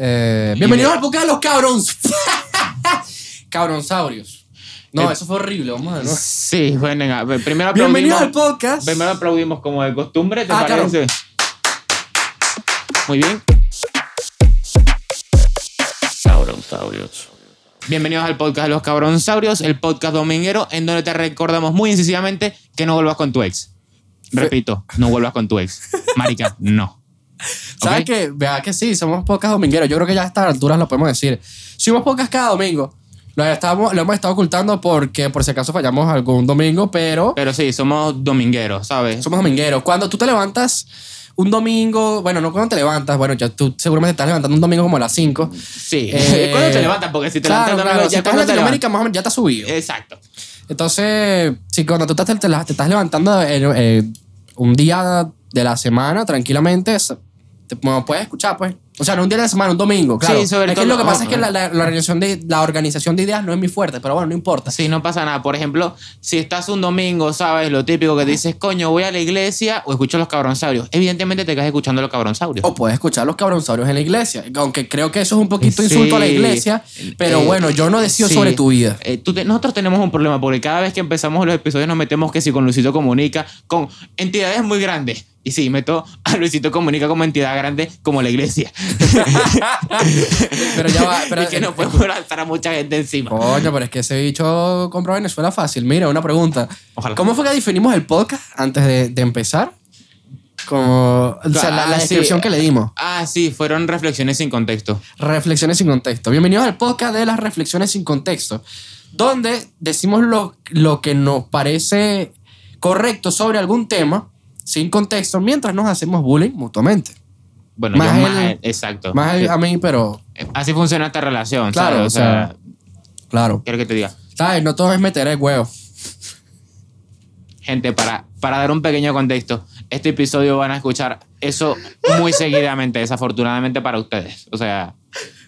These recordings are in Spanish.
Eh, bienvenidos al podcast de los cabrons. Cabronsaurios. No, Eh, eso fue horrible. Vamos a ver. Sí, bueno, primero Bienvenidos aplaudimos. al podcast. Primero aplaudimos como de costumbre, ¿te Ah, claro. parece? Muy bien. Cabronsaurios. Bienvenidos al podcast de los cabronsaurios, el podcast dominguero en donde te recordamos muy incisivamente que no vuelvas con tu ex. Repito, no vuelvas con tu ex. Marica, no. ¿Sabes ¿Ok? qué? Vea que sí, somos podcast domingueros. Yo creo que ya a estas alturas lo podemos decir. Subimos podcast cada domingo. Lo, estamos, lo hemos estado ocultando porque por si acaso fallamos algún domingo, pero Pero sí, somos domingueros, ¿sabes? somos domingueros. Cuando tú te levantas un domingo, bueno, no cuando te levantas, bueno, ya tú seguramente te estás levantando un domingo como a las 5. Sí. Eh, ¿Cuándo te levantas? Porque si te claro, levantas claro, domingo, si ya estás en cuando te Latinoamérica, más o menos ya te has subido. Exacto. Entonces, si cuando tú te, te- te estás levantando eh, eh, un día de la semana, tranquilamente, te bueno, puedes escuchar, pues. O sea, no un día de la semana, un domingo, claro. Sí, sobre es que todo- lo que pasa oh, es que la, la- la organización de, la organización de ideas no es muy fuerte, pero bueno, no importa. Sí, no pasa nada. Por ejemplo, si estás un domingo, ¿sabes? Lo típico que dices, coño, voy a la iglesia o escucho los cabronsaurios. Evidentemente te quedas escuchando los cabronsaurios. O puedes escuchar los cabronsaurios en la iglesia. Aunque creo que eso es un poquito Sí. insulto a la iglesia. Pero Eh, bueno, yo no decido sí. sobre tu vida. Eh, tú te- nosotros tenemos un problema porque cada vez que empezamos los episodios nos metemos que si con Luisito Comunica, con entidades muy grandes. Y sí, meto a Luisito Comunica como entidad grande, como la iglesia. Pero ya va. Pero, y que no podemos lanzar a mucha gente encima. Coño, pero es que ese bicho compró Venezuela fácil. Mira, una pregunta. Ojalá. ¿Cómo fue que definimos el podcast antes de, de empezar? Como, o sea, la, la Ah, sí. descripción que le dimos. Ah, sí, fueron reflexiones sin contexto. Reflexiones sin contexto. Bienvenidos al podcast de las reflexiones sin contexto, donde decimos lo, lo que nos parece correcto sobre algún tema sin contexto mientras nos hacemos bullying mutuamente. Bueno, Más yo más, exacto. Más a- a mí, pero Así funciona esta relación, Claro, ¿sabes? o sea, claro. quiero que te diga. ¿Sabes? No todo es meter el huevo. Gente, para, para dar un pequeño contexto, este episodio van a escuchar eso muy seguidamente, desafortunadamente para ustedes. O sea,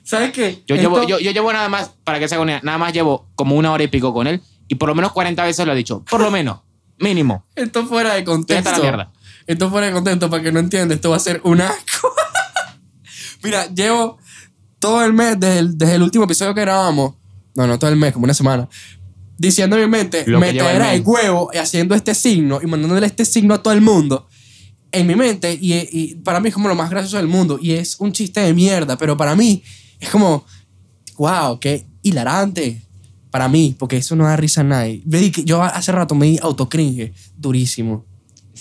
¿Sabes qué? yo, Esto- llevo, yo, yo llevo nada más, para que se una idea, nada más llevo como una hora y pico con él y por lo menos 40 veces lo he dicho. Por lo menos, mínimo. Esto fuera de contexto. Vete a la mierda. Esto fuera de contexto para que no entiendas. Esto va a ser un asco. Mira, llevo todo el mes, desde el, desde el último episodio que grabamos, no, no todo el mes, como una semana, diciendo en mi mente, Lo que lleva el el huevo y haciendo este signo y mandándole este signo a todo el mundo. En mi mente, y, y para mí es como lo más gracioso del mundo. Y es un chiste de mierda, pero para mí es como, wow, qué hilarante. Para mí, porque eso no da risa a nadie. Me Yo hace rato me di autocringe durísimo.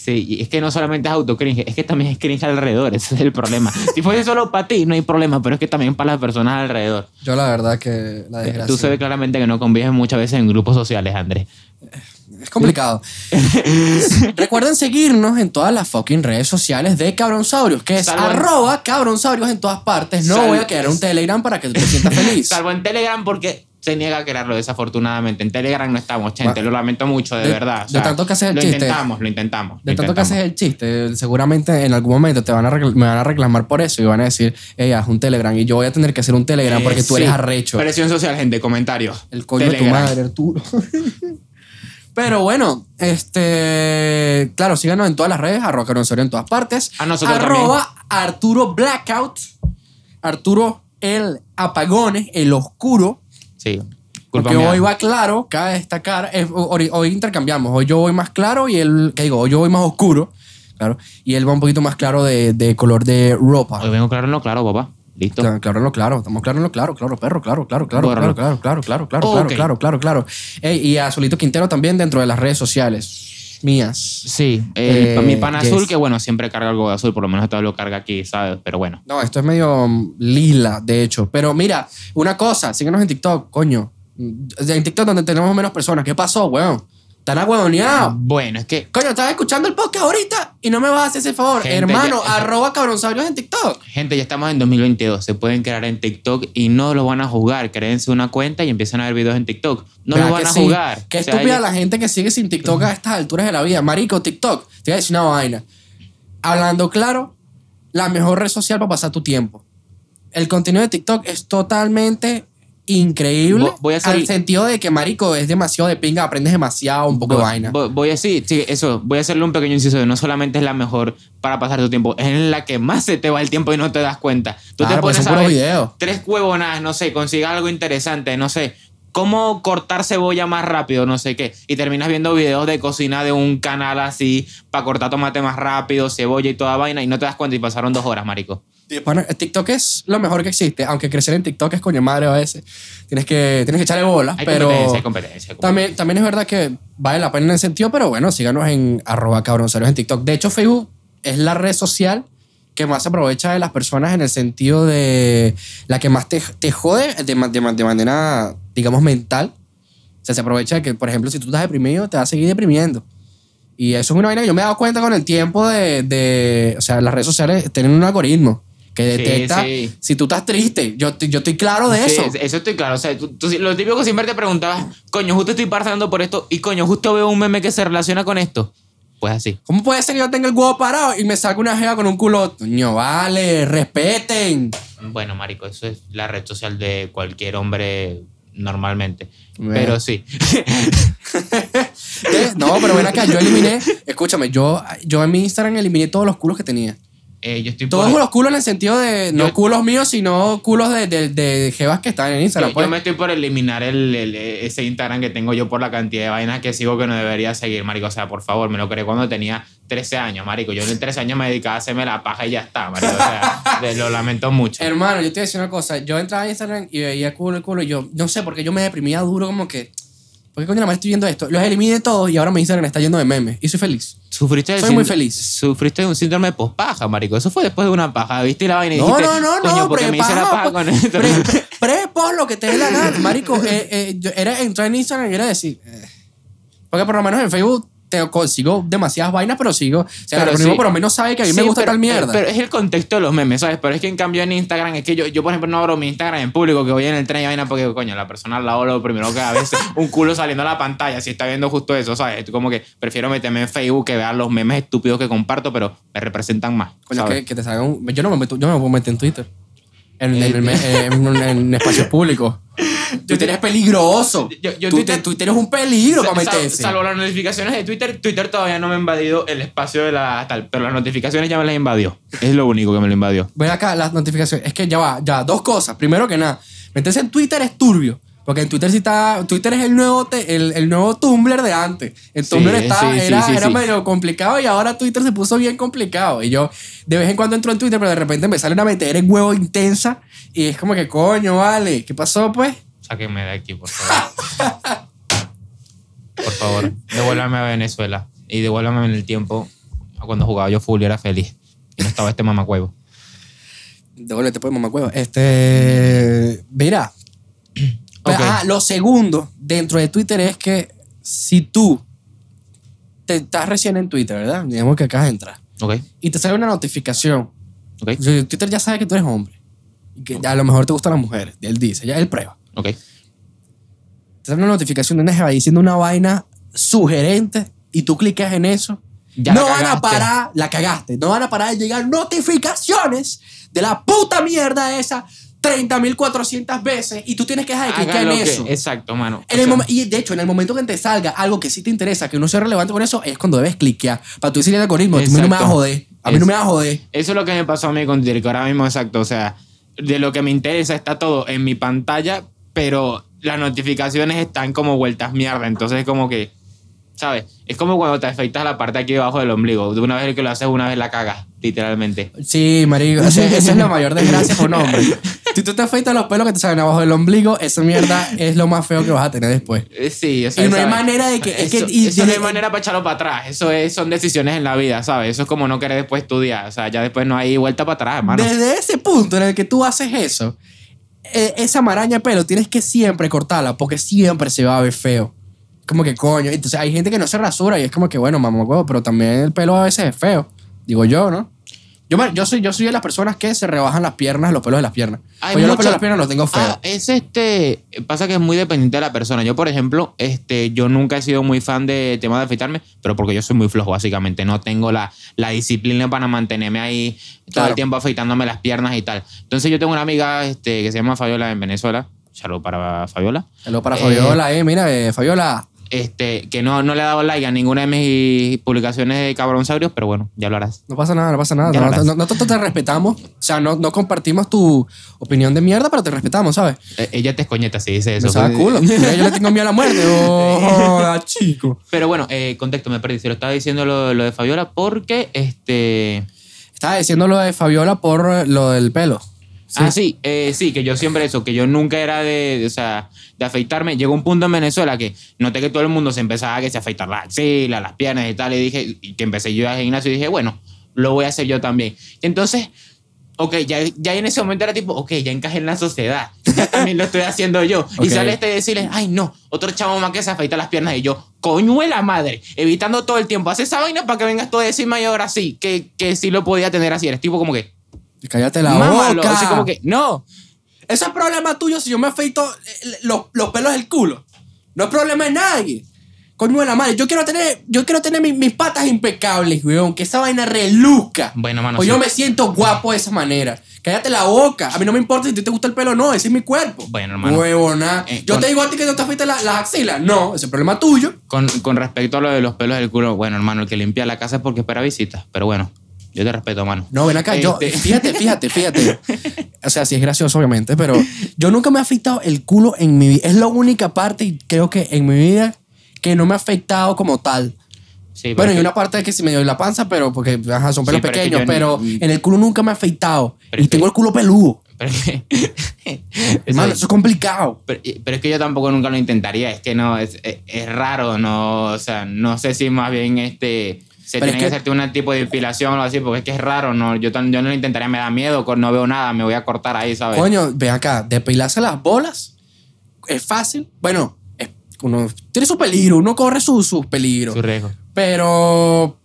Sí, y es que no solamente es autocringe, es que también es cringe alrededor, ese es el problema. Si fuese solo para ti, no hay problema, pero es que también para las personas alrededor. Yo la verdad que la desgracia. Tú sabes claramente que no convives muchas veces en grupos sociales, Andrés. Es complicado. Recuerden seguirnos en todas las fucking redes sociales de Cabronsaurios, que es Salvo en- arroba Cabronsaurios en todas partes. No voy a crear un Telegram para que tú te sientas feliz. Salvo en Telegram porque se niega a crearlo desafortunadamente. En Telegram no estamos, gente. Lo lamento mucho, de, De- verdad. de tanto que haces el lo chiste. intentamos, lo intentamos. De lo tanto que haces el chiste, seguramente en algún momento te van a me van a reclamar por eso y van a decir, ey, haz un Telegram. Y yo voy a tener que hacer un Telegram porque tú sí. eres arrecho. Presión social, gente, comentarios. El coño de tu Telegram. madre, Arturo. Pero bueno, este. Claro, síganos en todas las redes, arroba Cabronsaurios en todas partes. A nosotros arroba Arturo Blackout. Arturo el apagone, el oscuro. Sí. Porque mía. hoy va claro, cabe destacar. eh, hoy, hoy intercambiamos. Hoy yo voy más claro y él. ¿Qué digo? Hoy yo voy más oscuro. Claro. Y él va un poquito más claro de, de color de ropa. Hoy vengo claro en lo claro, papá. Listo. Claro, claro en lo claro, estamos claro en lo claro, claro, perro, claro, claro, claro, claro, claro, claro, claro, claro, claro, claro, claro. Ey, y a Solito Quintero también dentro de las redes sociales mías. Sí, el- Eh, mi yes. azul, que bueno, siempre carga algo de azul, por lo menos esta lo carga aquí, ¿sabes? Pero bueno. No, esto es medio mm, lila, de hecho. Pero mira, una cosa, síguenos en TikTok, coño. En TikTok donde tenemos menos personas. ¿Qué pasó, weón? Están agüedoneados. Bueno, es que Coño, estás escuchando el podcast ahorita y no me vas a hacer ese favor. Gente, Hermano, ya- arroba cabronsaurios en TikTok. Gente, ya estamos en 2022. Se pueden crear en TikTok y no lo van a jugar. Créense una cuenta y empiezan a ver videos en TikTok. No ¿Verdad lo van a sí? jugar. Qué O sea, estúpida la gente que sigue sin TikTok a estas alturas de la vida. Marico, TikTok. Te voy a decir una vaina. Hablando claro, la mejor red social para pasar tu tiempo. El contenido de TikTok es totalmente increíble. Voy a Al sentido de que, marico, es demasiado de pinga, aprendes demasiado, un poco de vaina. Voy, voy a sí, sí, eso, voy a hacerle un pequeño inciso no solamente es la mejor para pasar tu tiempo, es en la que más se te va el tiempo y no te das cuenta. Tú Claro, te pones a ver tres huevonadas, no sé, consigas algo interesante, no sé, cómo cortar cebolla más rápido, no sé qué, y terminas viendo videos de cocina de un canal así para cortar tomate más rápido, cebolla y toda vaina y no te das cuenta y pasaron dos horas, marico. Bueno, TikTok es lo mejor que existe, aunque crecer en TikTok es coño madre a veces. Tienes que, tienes que echarle bola, Hay pero competencia, hay competencia. hay competencia. también, también es verdad que vale la pena en ese sentido, pero bueno, síganos en arroba cabronceros en TikTok. De hecho, Facebook es la red social que más se aprovecha de las personas en el sentido de la que más te, te jode de, de de manera, digamos, mental. O sea, se aprovecha de que, por ejemplo, si tú estás deprimido, te va a seguir deprimiendo. Y eso es una vaina que yo me he dado cuenta con el tiempo de, de o sea, las redes sociales tienen un algoritmo que detecta sí. si tú estás triste. Yo, yo estoy claro de Sí, eso. es- eso estoy claro. O sea, tú, tú- lo típico que siempre te preguntabas, coño, justo estoy pasando por esto y coño, justo veo un meme que se relaciona con esto. Pues así. ¿Cómo puede ser que yo tenga el huevo parado y me salga una jeva con un culo? Coño, vale, respeten. Bueno, marico, eso es la red social de cualquier hombre normalmente. Bueno. Pero sí. No, pero ven acá, yo eliminé, escúchame, yo, yo en mi Instagram eliminé todos los culos que tenía. Eh, yo estoy Todos por, los culos en el sentido de, no Yo- culos míos, sino culos de, de, de jevas que están en Instagram. yo pues. me estoy por eliminar el, el- ese Instagram que tengo yo por la cantidad de vainas que sigo que no debería seguir, marico. O sea, por favor, me lo creé cuando tenía 13 años, marico. Yo en 13 años me dedicaba a hacerme la paja y ya está, marico. O sea, lo lamento mucho. Hermano, yo te voy a decir una cosa. Yo entraba a Instagram y veía culo y culo. Y yo, no sé, porque yo me deprimía duro, como que. ¿Por qué coño la madre estoy viendo esto? Los eliminé todos y ahora mi Instagram está lleno de memes. Y soy feliz. Sufriste de Soy muy feliz. Sufriste de un síndrome de pospaja, marico. Eso fue después de una paja. ¿Viste la vaina? y No, dijiste, no, no, Coño, no. porque me hice la paja con esto. Pre, pre, pre- lo que te dé la gana. Marico, eh, eh, yo era entrar en Instagram y era decir. eh, porque por lo menos en Facebook te consigo demasiadas vainas, pero sigo. O sea, Pero el algoritmo sí. por lo menos sabe que a mí me gusta pero- tal mierda. eh, Pero es el contexto de los memes, ¿sabes? Pero es que en cambio en Instagram es que yo, yo por ejemplo, no abro mi Instagram en público, que voy en el tren y vaina porque, coño, la persona al lado lo primero que a veces un culo saliendo a la pantalla, si está viendo justo eso, ¿sabes? Como que prefiero meterme en Facebook que vean los memes estúpidos que comparto, pero me representan más. Coño, que, que te salga un. Yo no me meto, yo me puedo meter en Twitter. En, en, en- en espacios públicos. Twitter es peligroso. Yo- yo Tú- Twitter- Twitter es un peligro para Sal- meterse. salvo las notificaciones de Twitter, Twitter todavía no me ha invadido el espacio de la tal, pero las notificaciones ya me las invadió. Es lo único que me lo invadió. Ven acá las notificaciones. Es que ya va, ya, dos cosas. Primero que nada, meterse en Twitter es turbio. Porque en Twitter sí está. Twitter es el nuevo, te- el, el nuevo Tumblr de antes. En Sí, Tumblr sí, era, sí, era sí. medio complicado y ahora Twitter se puso bien complicado. Y yo de vez en cuando entro en Twitter, pero de repente me sale una meter en huevo intensa. Y es como que, coño, vale. ¿Qué pasó, pues? Sáquenme de aquí, por favor. por favor, devuélvame a Venezuela. Y devuélvame en el tiempo a cuando jugaba yo full y era feliz. Y no estaba este mamacuevo. Devuélvete, pues, mamacuevo. Este. Mira. Ah, lo segundo dentro de Twitter es que si tú te estás recién en Twitter, ¿verdad? Digamos que acabas de entrar. ¿Ok? Y te sale una notificación. ¿Ok? O sea, Twitter ya sabe que tú eres hombre. Y que a lo mejor te gustan las mujeres. Él dice, ya él prueba. ¿Ok? Te sale una notificación de una jeva diciendo una vaina sugerente y tú clicas en eso. Ya no van a parar, la cagaste. No van a parar de llegar notificaciones de la puta mierda esa 30.400 veces y tú tienes que dejar de clicar en lo que- eso. Exacto, mano. En O el sea, momen- y de hecho, en el momento que te salga algo que sí te interesa, que uno sea relevante con eso, es cuando debes cliquear. Para tú decirle al algoritmo, a mí no me vas a joder. A mí no me vas a joder. Eso es lo que me pasó a mí con Twitter, que ahora mismo, exacto. O sea, de lo que me interesa está todo en mi pantalla, pero las notificaciones están como vueltas mierda. Entonces, como que, ¿sabes? Es como cuando te afeitas la parte aquí debajo del ombligo. De una vez que lo haces, una vez la cagas, literalmente. Sí, marico. o sea, esa es la mayor desgracia por un hombre. Si tú te afeitas los pelos que te salen abajo del ombligo, esa mierda es lo más feo que vas a tener después. Eh, Sí, o sea, Y no hay ¿sabes? manera de que- es que- Eso, y eso no hay manera para echarlo para atrás. Eso es, son decisiones en la vida, ¿sabes? Eso es como no querer después estudiar. O sea, ya después no hay vuelta para atrás, hermano. Desde ese punto en el que tú haces eso, eh, esa maraña de pelo tienes que siempre cortarla porque siempre se va a ver feo. Como que coño. Entonces hay gente que no se rasura y es como que bueno, mamá huevo, pero también el pelo a veces es feo. Digo yo, ¿no? Yo, yo, soy, yo soy de las personas que se rebajan las piernas, los pelos de las piernas. Hay Pues yo los pelos de las piernas los tengo feos. Ah, es este. Pasa que es muy dependiente de la persona. Yo, por ejemplo, este, yo nunca he sido muy fan de tema de afeitarme, pero porque yo soy muy flojo, básicamente. No tengo la, la disciplina para mantenerme ahí todo Claro. el tiempo afeitándome las piernas y tal. Entonces, yo tengo una amiga este, que se llama Fabiola en Venezuela. saludo para Fabiola, Saludos para Eh, Fabiola, eh. Mira, eh, Fabiola. Este, que no, no le ha dado like a ninguna de mis publicaciones de cabronsaurios, pero bueno, ya lo harás. No pasa nada, no pasa nada. No- no- Nosotros te respetamos. O sea, no, no compartimos tu opinión de mierda, pero te respetamos, ¿sabes? Eh, ella te escoñeta si dice eso. Me saca culo. Mira, yo le tengo miedo a la muerte. Oh, joda, chico. Pero bueno, eh, contexto, me perdí. Se lo estaba diciendo lo, lo de Fabiola porque, este... Estaba diciendo lo de Fabiola por lo del pelo. Ah, sí, eh, sí, que yo siempre eso, que yo nunca era de, de, o sea, de afeitarme. Llegó un punto en Venezuela que noté que todo el mundo se empezaba a que se afeitar las axilas, las piernas y tal, y dije, y que empecé yo al gimnasio y dije, bueno, lo voy a hacer yo también. Y entonces, ok, ya, ya en ese momento era tipo, ok, ya encajé en la sociedad, ya también lo estoy haciendo yo. Ok. Y sale este y decirle, ay no, otro chavo más que se afeita las piernas y yo, coño de la madre, evitando todo el tiempo, hace esa vaina para que vengas tú a decirme y ahora sí, que, que sí lo podía tener así. Eres tipo como que, Cállate la mámalo, boca. así como que, no. Eso es problema tuyo si yo me afeito eh, los, los pelos del culo. No es problema de nadie. Coño de la madre. Yo quiero tener, yo quiero tener mis, mis patas impecables, weón. Que esa vaina reluzca. Bueno, mano, Pues sí. yo me siento guapo de esa manera. Cállate la boca. A mí no me importa si a ti te gusta el pelo o no. Ese es mi cuerpo. Bueno, hermano. Huevona. Eh, yo con- te digo a ti que no te afeites la- las axilas. No, ese es problema tuyo. Con, con respecto a lo de los pelos del culo, bueno, hermano, el que limpia la casa es porque espera visitas. Pero bueno, yo te respeto, mano. No, ven acá, yo, Este- fíjate, fíjate, fíjate. O sea, sí es gracioso, obviamente, pero yo nunca me he afeitado el culo en mi vida. Es la única parte, y creo que en mi vida, que no me ha afeitado como tal. Sí, Bueno, pero y una parte de que sí me dio en la panza, pero porque ajá, son pelos Sí, pero pequeños, pero ni- en el culo nunca me he afeitado. Pero y tengo el culo peludo. pero es que- Hermano, eso es complicado. pero, pero es que yo tampoco nunca lo intentaría. Es que no, es, es, es raro, no, o sea, no sé si más bien este se Pero tiene es que, que- hacerte un tipo de depilación o algo así, porque es que es raro, no, yo, tan- yo no lo intentaría, me da miedo, no veo nada, me voy a cortar ahí, ¿sabes? Coño, ven acá, depilarse las bolas es fácil. Bueno, es- uno tiene su peligro, uno corre sus sus peligros. Su riesgo. Pero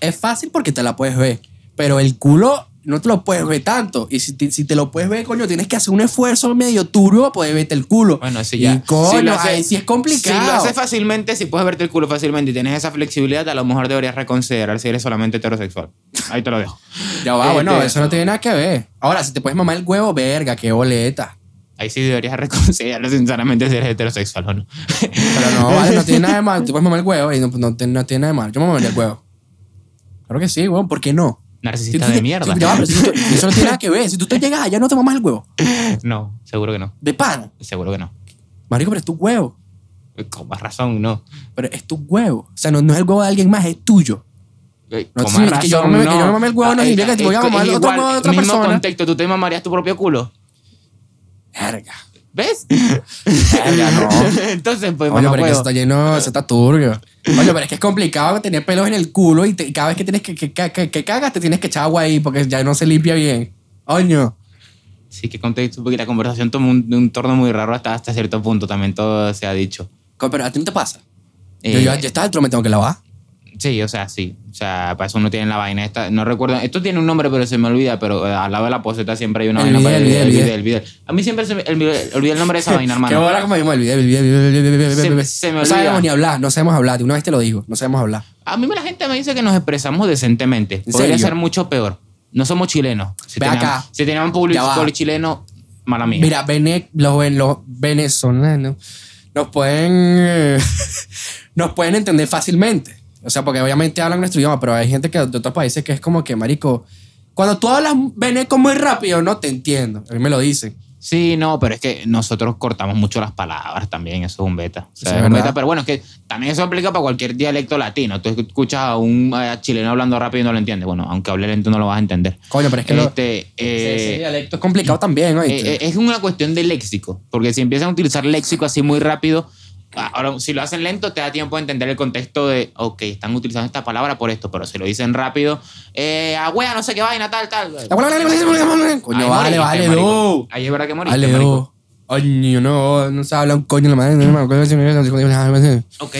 es fácil porque te la puedes ver. Pero el culo no te lo puedes ver tanto. Y si te, si te lo puedes ver, coño, tienes que hacer un esfuerzo medio turbio para poder verte el culo. Bueno, sí, ya. Y coño, Si lo hace- ahí sí es complicado. Si lo haces fácilmente, si puedes verte el culo fácilmente y tienes esa flexibilidad, a lo mejor deberías reconsiderar si eres solamente heterosexual. Ahí te lo dejo. ya va, Este- bueno, eso no tiene nada que ver. Ahora, si te puedes mamar el huevo, verga, qué boleta. Ahí sí deberías reconsiderar sinceramente si eres heterosexual o no. Pero no, vale, no tiene nada de mal. Tú puedes mamar el huevo y no, no, tiene- no tiene nada de mal. Yo me mamaría el huevo. Claro que sí, weón, ¿por qué no? Si Narcisista tú de mierda. si- ya pero si tú- eso no tiene nada que ver. Si tú te llegas allá, no te mamas el huevo. No, seguro que no. De pana. Seguro que no. Marico, pero es tu huevo. Con más razón, no. Pero es tu huevo. O sea, no, no es el huevo de alguien más, es tuyo. No, Con sí, más que yo me- que no. yo me mame el huevo no Ah, significa que te voy a mamar otro huevo de otra mismo persona. contexto, tú te mamarías tu propio culo. Verga. ¿Ves? Verga, no. Entonces, pues, Oye, pero que está lleno, está turbio. Oye, pero es que es complicado tener pelos en el culo y, te- y cada vez que tienes que, que, que, que- cagas te tienes que echar agua ahí porque ya no se limpia bien. Oño. Sí, que contexto, porque la conversación tomó un, un torno muy raro hasta, hasta cierto punto, también todo se ha dicho. Pero a ti no te pasa. yo, Eh, yo, yo estaba dentro, me tengo que lavar. Sí, o sea, sí. O sea, para eso uno tiene la vaina esta. No recuerdo. Esto tiene un nombre, pero se me olvida. Pero eh, al lado de la poseta siempre hay una El vaina bidel, para el bidel, el bidel, el bidel. A mí siempre se me olvidé el nombre de esa vaina, Qué hermano. bola como me el video, el video, el video, video, video, Se- video. me No olvida. sabemos ni hablar, no sabemos hablar. Una vez te lo digo, no sabemos hablar. A mí la gente me dice que nos expresamos decentemente. ¿En Podría ser mucho peor. No somos chilenos. Si Ve acá. Si teníamos público chileno, mala mía. Mira, los, los venezolanos nos pueden, eh, nos pueden entender fácilmente. O sea, porque obviamente hablan nuestro idioma, pero hay gente que de otros países que es como que, marico, cuando tú hablas veneco muy rápido, no te entiendo. A mí me lo dicen. Sí, no, pero es que nosotros cortamos mucho las palabras también, eso es un beta. O Sí, sea, es es un beta, pero bueno, es que también eso aplica para cualquier dialecto latino. Tú escuchas a un eh, chileno hablando rápido y no lo entiendes. Bueno, aunque hable lento no lo vas a entender. Coño, pero es que lo- Este, ese, eh, ese dialecto es complicado también, ¿oíste? eh, eh, es una cuestión de léxico, porque si empiezan a utilizar léxico así muy rápido, ahora si lo hacen lento te da tiempo de entender el contexto de, ok, están utilizando esta palabra por esto, pero si lo dicen rápido, eh, agüea, no sé qué vaina, tal, tal. Coño, vale, vale, no. Ahí es verdad que moriste, Vale, no. Coño, no, no se habla un coño la madre. No me acuerdo Ok.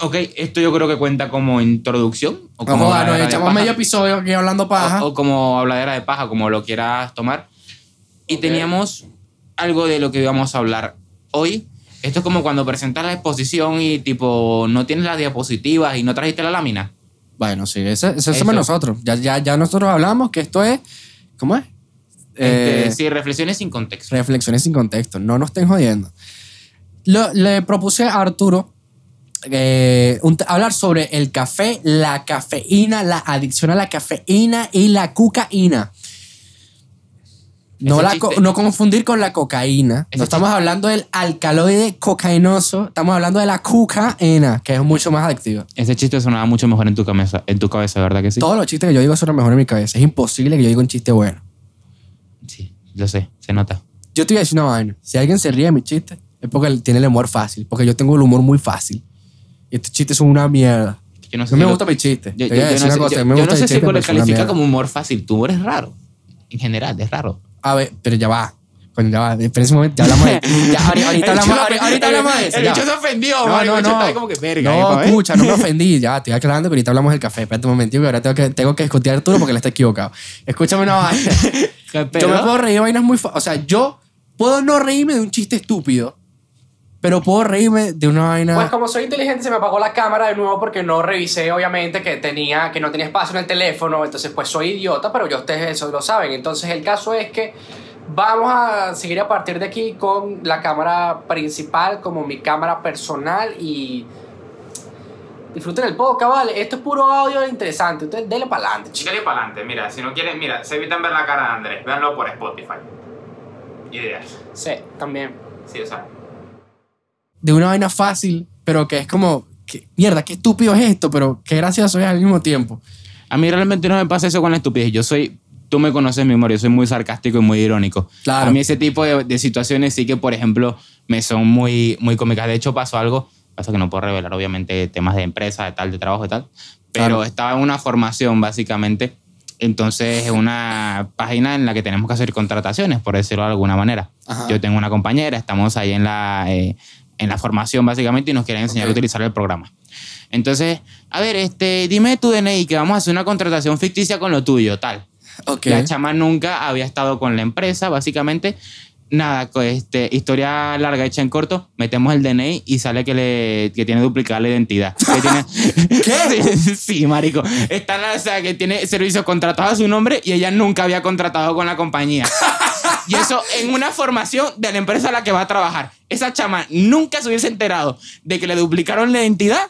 ok, esto yo creo que cuenta como introducción. O como Vamos, nos echamos medio episodio aquí hablando paja. O, o como habladera de paja, como lo quieras tomar. Y teníamos algo de lo que íbamos a hablar hoy. Esto es como cuando presentas la exposición y tipo no tienes las diapositivas y no trajiste la lámina. Bueno, sí, eso, eso, Eso. somos nosotros. Ya, ya, ya nosotros hablamos que esto es. ¿Cómo es? Este, Eh, sí, reflexiones sin contexto. reflexiones sin contexto. No nos estén jodiendo. Lo- le propuse a Arturo eh, un- hablar sobre el café, la cafeína, la adicción a la cafeína y la cucaína. No, la co- no confundir con la cocaína. Ese No estamos hablando del alcaloide cocainoso, estamos hablando de la cucaína, que es mucho más adictiva. Ese chiste sonaba mucho mejor en tu cabeza, en tu cabeza, ¿verdad que sí? Todos los chistes que yo digo los mejores en mi cabeza. Es imposible que yo diga un chiste bueno. Sí, lo sé, se nota. Yo te voy a decir una vaina. Si alguien se ríe de mi chiste, es porque tiene el humor fácil. Porque yo tengo el humor muy fácil. Y estos chistes son una mierda. Yo no sé No me lo- gusta mi chiste. Yo, no sé, cosa, yo- no si lo califica como humor fácil. Tu humor es raro. En general, es raro. A ver, pero ya va. Coño, ya va. Espera un momento, ya hablamos de ya, ahorita, hablamos, ahorita, hablamos de eso. El bicho se ofendió, No, marico, no, no. como que verga. No, escucha, no me ofendí. Ya, estoy aclarando que ahorita hablamos del café. Espérate un momentico que ahora tengo que, tengo que discutir a Arturo porque él está equivocado. Escúchame una vaina. ¿Qué Yo me puedo reír de vainas muy... O sea, yo puedo no reírme de un chiste estúpido, pero puedo reírme de una vaina... Pues como soy inteligente se me apagó la cámara de nuevo porque no revisé obviamente que tenía que no tenía espacio en el teléfono, entonces pues soy idiota, pero ya ustedes eso lo saben. Entonces el caso es que vamos a seguir a partir de aquí con la cámara principal como mi cámara personal y disfruten el podcast, ¿vale? Esto es puro audio interesante, ustedes denle para adelante, chicos. Chícale para adelante, mira, si no quieren, mira, se evitan ver la cara de Andrés, véanlo por Spotify. Ideas. Sí, también. Sí, o sea. De una vaina fácil, pero que es como... que- mierda, qué estúpido es esto, pero qué gracioso es al mismo tiempo. A mí realmente no me pasa eso con la estupidez. Yo soy, tú me conoces mi humor, yo soy muy sarcástico y muy irónico. Claro. A mí ese tipo de, de situaciones sí que, por ejemplo, me son muy, muy cómicas. De hecho, pasó algo, pasa que no puedo revelar obviamente temas de empresa, de tal, de trabajo, de tal, pero Claro. estaba en una formación básicamente. Entonces, es una página en la que tenemos que hacer contrataciones, por decirlo de alguna manera. Ajá. Yo tengo una compañera, estamos ahí en la, eh, en la formación básicamente y nos quieren enseñar a utilizar el programa. Entonces, a ver, este, dime tu DNI que vamos a hacer una contratación ficticia con lo tuyo, tal. Ok. La chama nunca había estado con la empresa, básicamente. Nada, este, historia larga hecha en corto, metemos el DNI y sale que, le, que tiene duplicada la identidad. Que tiene, ¿Qué? Sí, sí, marico. Está la- o sea, que tiene servicios contratados a su nombre y ella nunca había contratado con la compañía. Y eso en una formación de la empresa a la que va a trabajar. Esa chama nunca se hubiese enterado de que le duplicaron la identidad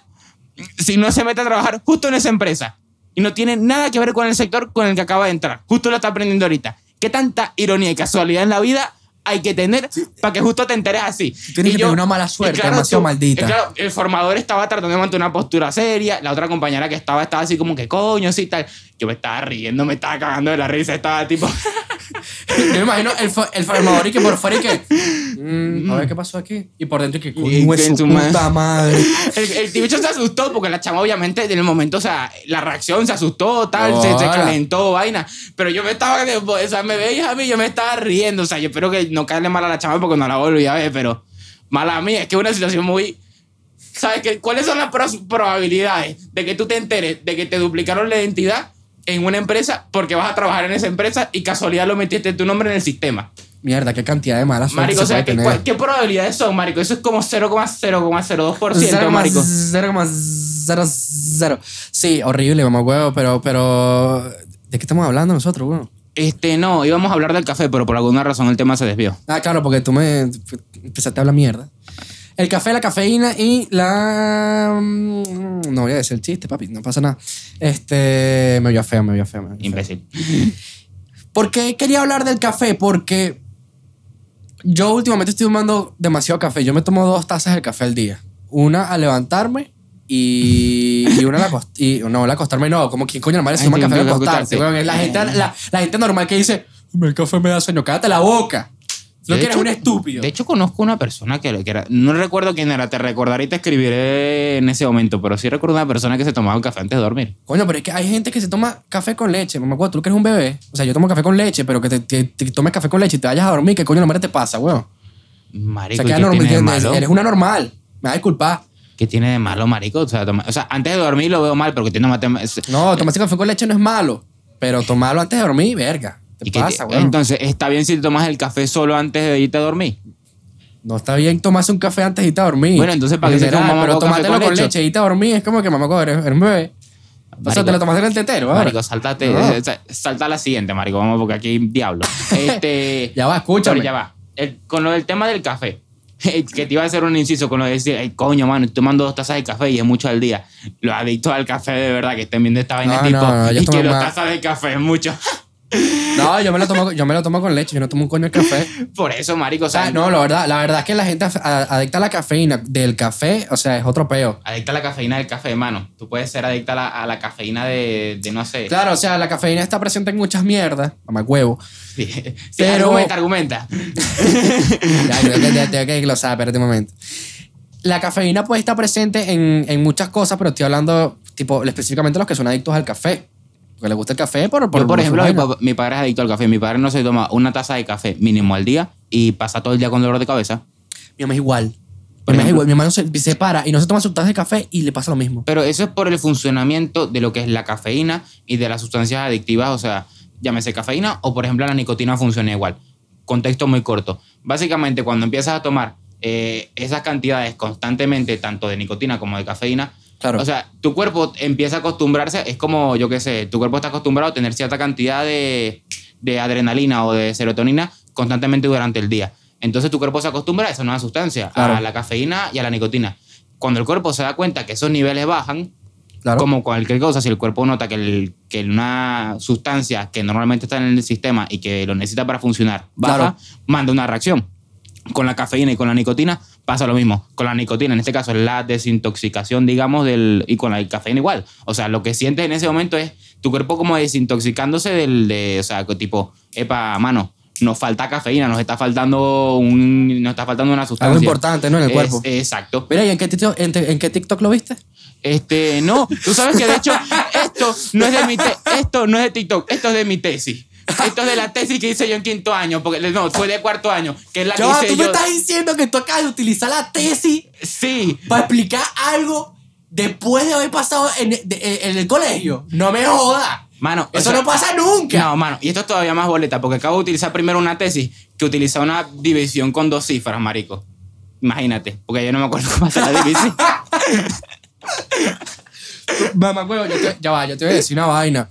si no se mete a trabajar justo en esa empresa. Y no tiene nada que ver con el sector con el que acaba de entrar. Justo lo está aprendiendo ahorita. ¿Qué tanta ironía y casualidad en la vida hay que tener para que justo te enteres así? Tienes Y que tener una mala suerte, demasiado maldita. y claro, el formador estaba tratando de mantener una postura seria. La otra compañera que estaba estaba así como que coño, así tal. Yo me estaba riendo, me estaba cagando de la risa. Estaba tipo... Yo me imagino el, el farmador y que por fuera y que... mm, a ver qué pasó aquí. Y por dentro y que... Coño, es su madre. puta madre. El, el tibicho se asustó porque la chama obviamente en el momento, o sea, la reacción se asustó, tal, se, calentó, vaina. Pero yo me estaba, o sea, me veías a mí, yo me estaba riendo. O sea, yo espero que no caerle mal a la chama porque no la volví a ver, pero mala mía, es que es una situación muy... ¿Sabes qué? ¿Cuáles son las probabilidades de que tú te enteres de que te duplicaron la identidad en una empresa porque vas a trabajar en esa empresa y casualidad lo metiste tu nombre en el sistema? Mierda, qué cantidad de malas Marico, o se sea, puede ¿qué, tener. cuál- ¿qué probabilidades son, Marico? Eso es como 0,0,02%, Marico. 0,00. Sí, horrible, mamá huevo, pero, pero... ¿De qué estamos hablando nosotros, weón? Este, no, íbamos a hablar del café, pero por alguna razón el tema se desvió. Ah, claro, porque tú me empezaste a hablar mierda. El café, la cafeína y la... mm, No voy a decir el chiste, papi, no pasa nada. Este... Me feo, me vio feo. me vio feo. Imbécil. ¿Por qué quería hablar del café? Porque yo últimamente estoy tomando demasiado café. Yo me tomo dos tazas de café al día. Una al levantarme y, y una al acostarme. No, al acostarme no. Como que coño normal se toma café al acostarse. La gente, la, la gente normal que dice, el café me da sueño, cállate la boca. Lo De que eres un estúpido. De hecho, conozco una persona que, que era. No recuerdo quién era, te recordaré y te escribiré en ese momento, pero sí recuerdo una persona que se tomaba un café antes de dormir. Coño, pero es que hay gente que se toma café con leche. Me acuerdo, tú que eres un bebé. O sea, yo tomo café con leche, pero que te, te- te tomes café con leche y te vayas a dormir. ¿Qué coño la madre te pasa, weón? O Marico, sea, ¿y que ¿qué normal, tiene. Eres una normal. Me va a disculpar. ¿Qué tiene de malo, marico? O sea, toma- o sea, antes de dormir lo veo mal, pero que tiene es- No, tomarse café con leche no es malo. Pero tomarlo antes de dormir, verga. ¿Qué ¿y qué pasa, weón? Entonces, ¿está bien si te tomas el café solo antes de irte a dormir? no está bien tomarse un café antes de irte a dormir. Bueno, entonces, ¿para qué se toma Pero tomártelo con leche? leche y irte a dormir es como que mamá, eres, eres un bebé. O sea, te lo tomaste en el tetero, ¿verdad? Marico, saltate, No. eh, sa- salta a la siguiente, marico, vamos porque aquí diablo. Este, Ya va, escúchame. Pero ya va. El- con lo del tema del café, que te iba a hacer un inciso con lo de decir, ay, coño, mano, estoy tomando dos tazas de café y es mucho al día. Los adictos al café, de verdad, que estén viendo esta vaina, No, tipo, no, y que dos tazas de café es mucho. No, yo me lo tomo, yo me lo tomo con leche, yo no tomo un coño de café. Por eso, marico, o sea, sea, no, la verdad, la verdad es que la gente adicta a la cafeína del café, o sea, es otro peo. adicta a la cafeína del café, mano. Tú puedes ser adicta a la, a la cafeína de, de, no sé. Claro, o sea, la cafeína está presente en muchas mierdas, mamá huevo. Sí, sí, Pero- argumenta, argumenta. Ya, creo que te- tengo que glosar, espérate un momento. La cafeína puede estar presente en, en muchas cosas, pero estoy hablando, tipo, específicamente los que son adictos al café. Porque les gusta el café por, por, Yo, por ejemplo, mi, vaina. papá- mi padre es adicto al café. Mi padre no se toma una taza de café mínimo al día y pasa todo el día con dolor de cabeza. Mi mamá es igual. Mi mamá es igual. Mi hermano se, se para y no se toma su taza de café y le pasa lo mismo. Pero eso es por el funcionamiento de lo que es la cafeína y de las sustancias adictivas, o sea, llámese cafeína o por ejemplo la nicotina funciona igual. Contexto muy corto. Básicamente cuando empiezas a tomar eh, esas cantidades constantemente, tanto de nicotina como de cafeína, Claro. o sea, tu cuerpo empieza a acostumbrarse, es como, yo qué sé, tu cuerpo está acostumbrado a tener cierta cantidad de, de adrenalina o de serotonina constantemente durante el día. Entonces tu cuerpo se acostumbra a esa nueva sustancia, Claro. a la cafeína y a la nicotina. Cuando el cuerpo se da cuenta que esos niveles bajan, claro. como cualquier cosa, si el cuerpo nota que, el- que una sustancia que normalmente está en el sistema y que lo necesita para funcionar baja, Claro. manda una reacción. Con la cafeína y con la nicotina pasa lo mismo. Con la nicotina, en este caso, es la desintoxicación, digamos, del, y con la cafeína igual. O sea, lo que sientes en ese momento es tu cuerpo como desintoxicándose del, de, o sea, tipo, epa, mano, nos falta cafeína, nos está faltando un, nos está faltando una sustancia. Algo importante, ¿no? En el Es- cuerpo. Exacto. Mira, ¿y en qué, TikTok, en, te- en qué TikTok lo viste? Este, no, tú sabes que de hecho esto no es de mi te- esto no es de TikTok, esto es de mi tesis. Esto es de la tesis que hice yo en quinto año, porque no, fue de cuarto año, que es la que hice tú me estás diciendo que tú acabas de utilizar la tesis Sí, para explicar algo después de haber pasado en, de- en el colegio. No me jodas. mano. o Eso sea, no pasa nunca. No, mano, y esto es todavía más boleta, porque acabo de utilizar primero una tesis que utilizar una división con dos cifras, marico. Imagínate, porque yo no me acuerdo cómo hacer la división. Mamá, huevo, yo te- ya va, yo te voy a decir una vaina.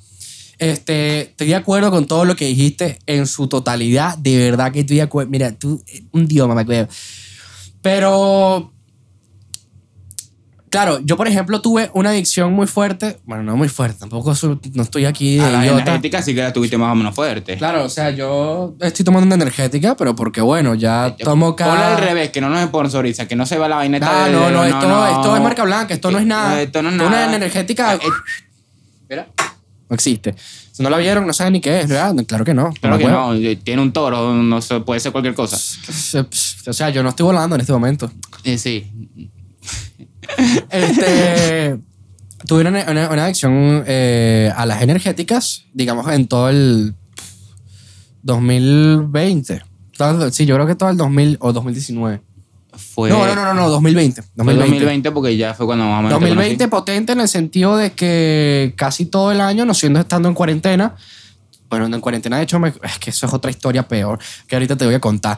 Este, estoy de acuerdo con todo lo que dijiste en su totalidad. De verdad que estoy de acuerdo. Mira, tú, eh, un dios, mamá, huevo. Pero, claro, yo por ejemplo tuve una adicción muy fuerte. Bueno, no muy fuerte, tampoco no estoy aquí de A la idiota. energética sí que la tuviste más o menos fuerte. Claro, o sea, yo estoy tomando una energética, pero porque bueno, ya tomo cada... Ponle al revés, que no nos sponsoriza, que no se va la vaina esta Ah, de- no, no, esto, esto es marca blanca, esto no es nada. Esto no es nada. Una energética Eh, Mira, no existe. Si no la vieron, no saben ni qué es, ¿verdad? Claro que no. Claro que no, eh, tiene un toro, no sé, puede ser cualquier cosa. O sea, yo no estoy volando en este momento. Eh, sí. Este. tuve una, una- una adicción eh, a las energéticas, digamos, en todo el 2020. Todo- sí, yo creo que todo el 2000 o 2019. Fue, no, no, no, no, no, 2020. fue 2020. 2020 porque ya fue cuando más o menos te 2020 potente en el sentido de que casi todo el año, no siendo estando en cuarentena, bueno, en cuarentena de hecho, me- es que eso es otra historia peor que ahorita te voy a contar.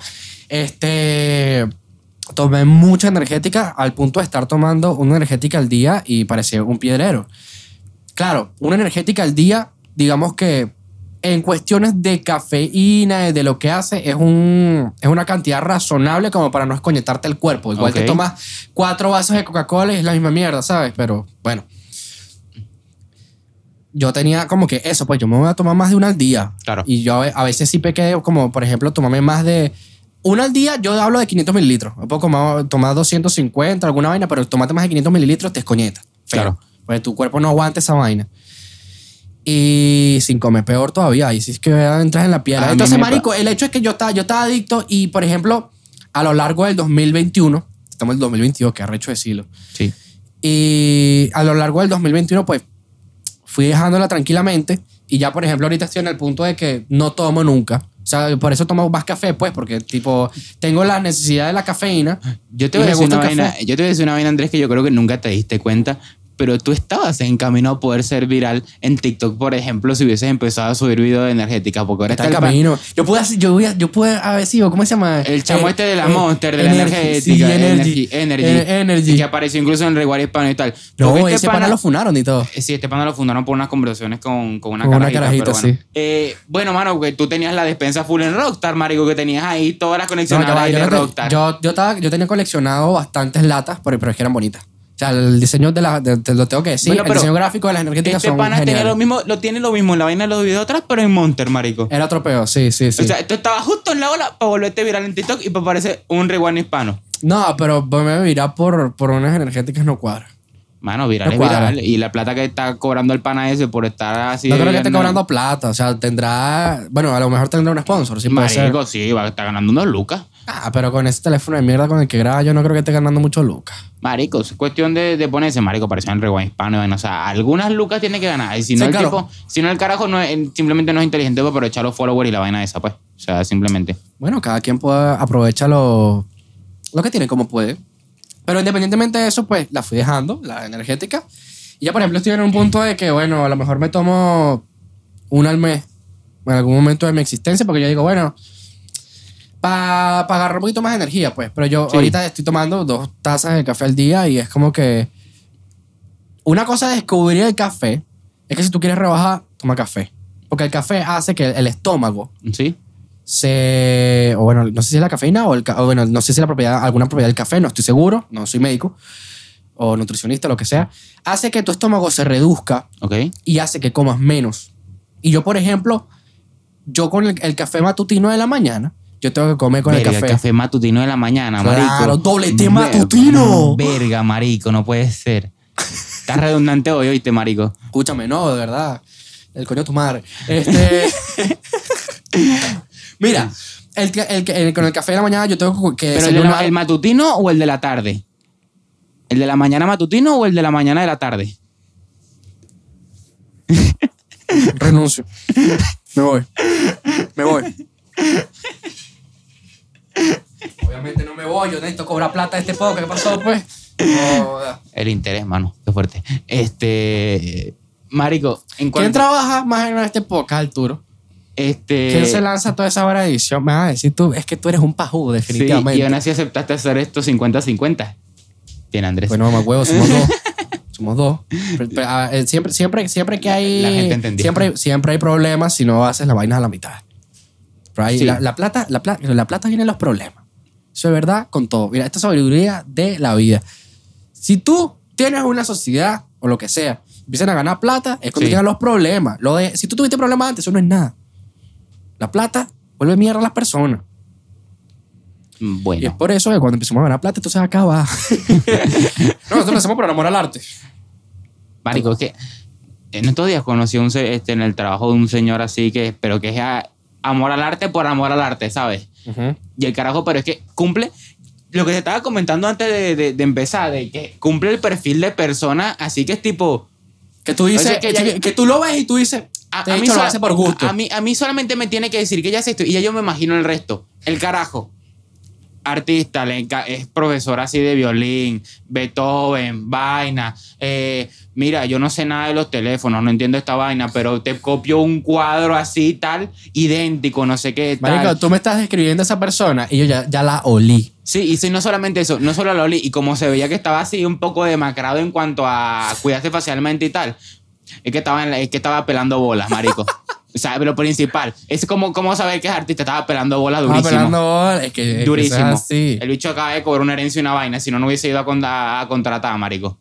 Este, tomé mucha energética al punto de estar tomando una energética al día y parecía un piedrero. Claro, una energética al día, digamos que en cuestiones de cafeína, de lo que hace, es, un, es una cantidad razonable como para no escoñetarte el cuerpo. Igual te tomas cuatro vasos de Coca-Cola y es la misma mierda, ¿sabes? Pero bueno. Yo tenía como que eso, pues yo me voy a tomar más de una al día. Claro. Y yo a veces sí pequé, como por ejemplo, tomarme más de. Una al día, yo hablo de 500 mililitros. Puedo tomar, tomar 250, alguna vaina, pero tomate más de 500 mililitros te escoñeta. Feo. Claro. Pues tu cuerpo no aguanta esa vaina. Y sin comer peor todavía. Y si es que entras en la piedra. A mí Entonces, marico, el hecho es que yo estaba, yo estaba adicto y, por ejemplo, a lo largo del 2021, estamos en el 2022, que arrecho decirlo. Sí. Y a lo largo del 2021, pues, fui dejándola tranquilamente. Y ya, por ejemplo, ahorita estoy en el punto de que no tomo nunca. O sea, por eso tomo más café, pues, porque, tipo, tengo la necesidad de la cafeína. Yo te voy a decir una vaina, yo te voy a decir una vaina, Andrés, que yo creo que nunca te diste cuenta, pero tú estabas en camino a poder ser viral en TikTok, por ejemplo, si hubieses empezado a subir videos de energética, porque ahora Está está, en el, camino. Yo pude, yo, a- yo pude haber sido, ¿cómo se llama? el chamo Eh, este de la eh, Monster, de la energética, sí, Energy, Energy, Eh, Energy. que apareció incluso en el Reward Hispano y tal. No, Porque ese pana lo funaron y todo. Eh, Sí, este pana lo fundaron por unas conversaciones con, con una Con una carajita. carajita, pero bueno. sí. Eh, bueno, mano, que tú tenías la despensa full en Rockstar, marico, que tenías ahí todas las No, conexiones ahí yo, de no te- Rockstar. yo, yo, estaba, yo tenía coleccionado bastantes latas, pero, pero es que eran bonitas. O sea, el diseño de la, de- te lo tengo que decir, Bueno, el pero diseño gráfico de las energéticas este son pana tenía geniales. lo mismo, lo tiene lo mismo en la vaina de los videos atrás, pero en Monster, marico. Era otro peo, sí, sí, sí. O sea, tú estabas justo en la ola para volverte viral en TikTok y para aparecer un rewind hispano. no, pero me virá por, por unas energéticas no cuadra. Mano, viral es viral. Y la plata que está cobrando el pana ese por estar así. no creo que esté cobrando plata, o sea, tendrá, bueno, a lo mejor tendrá un sponsor, sí. Marico, sí, va a estar ganando unos lucas. Ah, pero con ese teléfono de mierda con el que graba, yo no creo que esté ganando mucho lucas. Marico, es cuestión de, de ponerse, marico, pareció en rewind hispano. vaina. O sea, algunas lucas tiene que ganar. Y si no, Sí, el claro. tipo, si no, el carajo no es- simplemente no es inteligente para aprovechar los followers y la vaina esa, pues. O sea, simplemente. Bueno, cada quien puede aprovecha lo, lo que tiene como puede. Pero independientemente de eso, pues la fui dejando, la energética. Y ya, por ejemplo, estoy en un punto de que, bueno, a lo mejor me tomo una al mes en algún momento de mi existencia, porque yo digo, bueno, para agarrar un poquito más de energía, pues. Pero yo Sí. ahorita estoy tomando dos tazas de café al día y es como que. Una cosa de descubrir el café es que si tú quieres rebajar, toma café. Porque el café hace que el estómago ¿Sí? Se o bueno no sé si es la cafeína o, el, o bueno no sé si es la propiedad alguna propiedad del café no estoy seguro no soy médico o nutricionista lo que sea hace que tu estómago se reduzca Ok. y hace que comas menos y yo por ejemplo yo con el, el café matutino de la mañana yo tengo que comer con Verga, el café, matutino de la mañana, Claro, marico. doblete Ver- matutino. Verga, marico, no puede ser. Estás redundante hoy, oíste, marico. escúchame no de verdad el coño de tu madre este mira el, que- el, que- el- con el café de la mañana yo tengo que ¿Pero el, de la- desayunar- el matutino o el de la tarde? ¿El de la mañana matutino o el de la mañana de la tarde? Renuncio. Me voy. Me voy. Obviamente no me voy. Yo necesito cobrar plata de este poco. ¿Qué pasó, pues? Joda. El interés, mano. Qué fuerte. Este. Marico, en ¿Quién cuanto. trabaja más en este podcast, Arturo? Este. ¿Quién se lanza toda esa hora de edición? Me vas a decir tú, es que tú eres un pajú, Sí, definitivamente. y aún así aceptaste hacer esto 50-50. Bien, Andrés. Bueno, mamá huevo, somos dos. Somos dos. Pero, pero, a ver, siempre, siempre, siempre que hay. La gente entendió. Siempre, siempre hay problemas si no haces la vaina a la mitad. Pero ahí Sí. la, la plata, la, plata, la plata viene en los problemas. Eso es verdad con todo. Mira, esta es sabiduría de la vida. Si tú tienes una sociedad o lo que sea, empiezan a ganar plata, es cuando Sí. llegan los problemas. Lo de, si tú tuviste problemas antes, eso no es nada. La plata vuelve mierda a las personas. Y es Bueno. por eso que cuando empezamos a ganar plata, esto se acaba. no, nosotros lo hacemos por amor al arte. Marico, es que en estos días conocí un, este, en el trabajo de un señor así que, pero que es a- amor al arte por amor al arte, ¿sabes? Y el carajo, pero es que cumple lo que te estaba comentando antes de, de- de empezar, de que cumple el perfil de persona, así que es tipo. Que tú dices, O sea, que que, ya- que tú lo ves y tú dices, A, mí lo hace por gusto. A, a mí, a mí solamente me tiene que decir que ya sé esto y ya yo me imagino el resto. El carajo. Artista, le es profesor así de violín, Beethoven, vaina. eh, mira, yo no sé nada de los teléfonos, no entiendo esta vaina, pero te copio un cuadro así, tal, idéntico, no sé qué. Tal. Marico, tú me estás describiendo a esa persona y yo ya, ya la olí. Sí, y sí, no solamente eso, no solo Loli, y como se veía que estaba así un poco demacrado en cuanto a cuidarse facialmente y tal, es que estaba, en la- es que estaba pelando bolas, marico. o sea, pero principal, es como, como saber que es artista, estaba pelando bolas Estaba durísimo. pelando bola, es que, es que durísimo. así. El bicho acaba de cobrar una herencia y una vaina, si no, no hubiese ido a, con- a- a contratar, marico.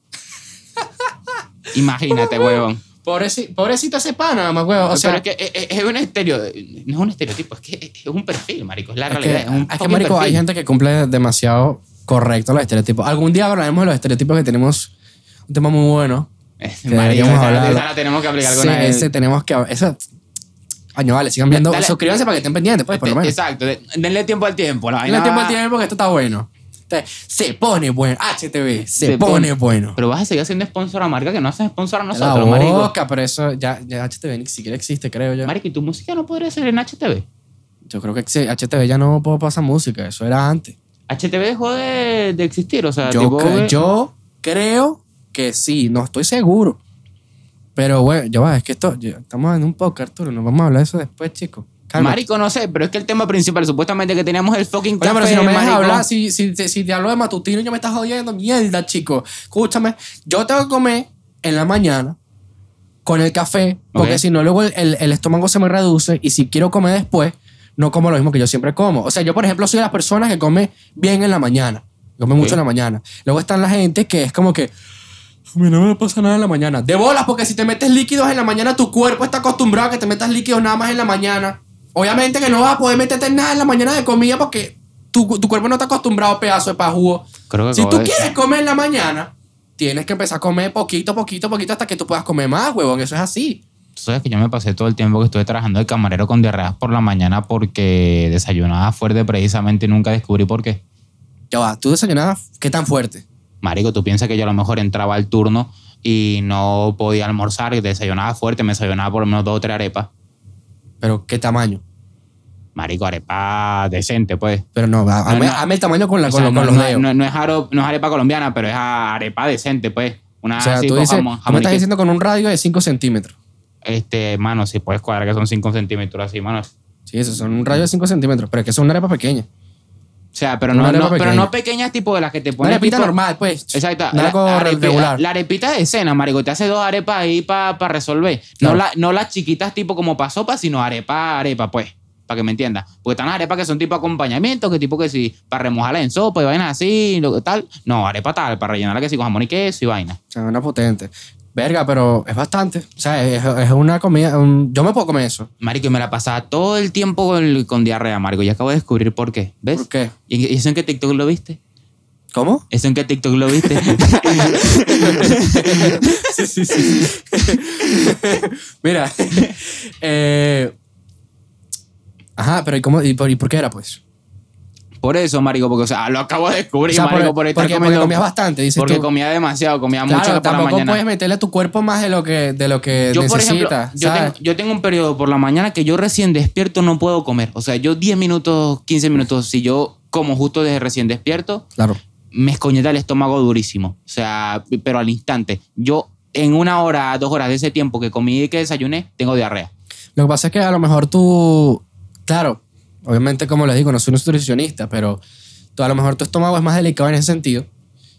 Imagínate, huevón. Pobrecito, pobrecito ese pana, más huevo. O sea, pero es que es, es un estereo, no es un estereotipo, es que es un perfil, marico, es la es realidad. que, es un es que, fucking marico, hay gente que cumple demasiado correcto los estereotipos. Algún día hablaremos de los estereotipos que tenemos un tema muy bueno. Deberíamos esa, hablarlo. esa la tenemos que aplicar con Sí, el- ese tenemos que... Eso, año, vale, sigan viendo. Dale. suscríbanse para que estén pendientes, pues, por lo menos. Exacto, de- denle tiempo al tiempo. La vaina tiempo al tiempo que esto está bueno. Se pone bueno. HTV, se, Se pone, pone- bueno. Pero vas a seguir haciendo sponsor a marca que no hacen sponsor a la nosotros, marico. boca, pero eso ya, ya HTV ni siquiera existe, creo yo. Marico, ¿y tu música no podría ser en HTV? Yo creo que HTV ya no puedo pasar música, eso era antes. HTV dejó de, de existir, o sea, Yo, tipo, yo creo que sí, no estoy seguro. Pero bueno, ya va, es que esto, ya- estamos en un podcast, Arturo, nos vamos a hablar de eso después, chicos. Cálmate. Marico, no sé, pero es que el tema principal, supuestamente que teníamos el fucking Oye, café, pero si no me dejas hablar, si, si, si, si te hablo de matutino, yo me estás jodiendo. Mierda, chico. Escúchame, yo tengo que comer en la mañana con el café, porque si no, luego el, el- el estómago se me reduce y si quiero comer después, no como lo mismo que yo siempre como. O sea, yo, por ejemplo, soy de las personas que come bien en la mañana. Come mucho en la mañana. Luego están la gente que es como que. A mí no me pasa nada en la mañana. De bolas, porque si te metes líquidos en la mañana, tu cuerpo está acostumbrado a que te metas líquidos nada más en la mañana. Obviamente que no vas a poder meterte nada en la mañana de comida porque tu, tu cuerpo no está acostumbrado a pedazo de pajugo. Creo que Si tú de- quieres comer en la mañana, tienes que empezar a comer poquito, poquito, poquito hasta que tú puedas comer más, huevón. Eso es así. Tú sabes que yo me pasé todo el tiempo que estuve trabajando de camarero con diarreas por la mañana porque desayunaba fuerte precisamente y nunca descubrí por qué. Ya va, tú desayunabas, ¿qué tan fuerte? Marico, tú piensas que yo a lo mejor entraba al turno y no podía almorzar y desayunaba fuerte, me desayunaba por lo menos dos o tres arepas. Pero, ¿qué tamaño? Marico, arepa decente, pues. Pero no, hazme, no. el tamaño con, la, con, sea, lo- no, con los no- dedos. no- es aro- no es arepa colombiana, pero es arepa decente, pues. Una o sea, así tú con dices, jamón- tú me estás diciendo con un radio de 5 centímetros. Este, mano, si puedes cuadrar que son 5 centímetros así, mano. Sí, eso son un radio de 5 centímetros. Pero es que son una arepa pequeña. O sea, pero no, no- pero no pequeñas tipo de las que te Una ponen. arepita tipo- normal, pues. Exacto. No la, arepi- regular. la arepita de cena, marico. Te hace dos arepas ahí para resolver. No, la- no las chiquitas tipo como pa' sopa, sino arepa, arepa, pues. Para que me entiendas. Porque están las arepas que son tipo acompañamiento, que tipo que si para remojarla en sopa y vainas así, lo que tal. No, arepa tal, para rellenarla que sí con jamón y queso y vaina. O sea, una potente. Verga, pero es bastante. O sea, es, es una comida. un- yo me puedo comer eso. Marico, y me la pasaba todo el tiempo con, con diarrea, marico. Y acabo de descubrir por qué. ¿Ves? ¿Por qué? ¿Y eso en qué TikTok lo viste? ¿Cómo? ¿Eso en qué TikTok lo viste? sí, sí, sí. Mira. eh, ajá, pero ¿y, cómo, y, por, ¿y por qué era, pues? Por eso, marico, porque, o sea, lo acabo de descubrir, O sea, marico, por- por estar porque, porque comiendo- comías bastante, dices Porque tú. comía demasiado, comía mucho por la tampoco mañana. puedes meterle a tu cuerpo más de lo que, de lo que Yo, por ejemplo, necesitas. yo ¿sabes? tengo, yo tengo un periodo por la mañana que yo recién despierto no puedo comer. O sea, yo 10 minutos, 15 minutos, si yo como justo desde recién despierto, Claro. me escoñeta el estómago durísimo. O sea, pero al instante. Yo en una hora, dos horas de ese tiempo que comí y que desayuné, tengo diarrea. Lo que pasa es que a lo mejor tú, claro, obviamente como les digo, no soy un nutricionista, pero tú, a lo mejor tu estómago es más delicado en ese sentido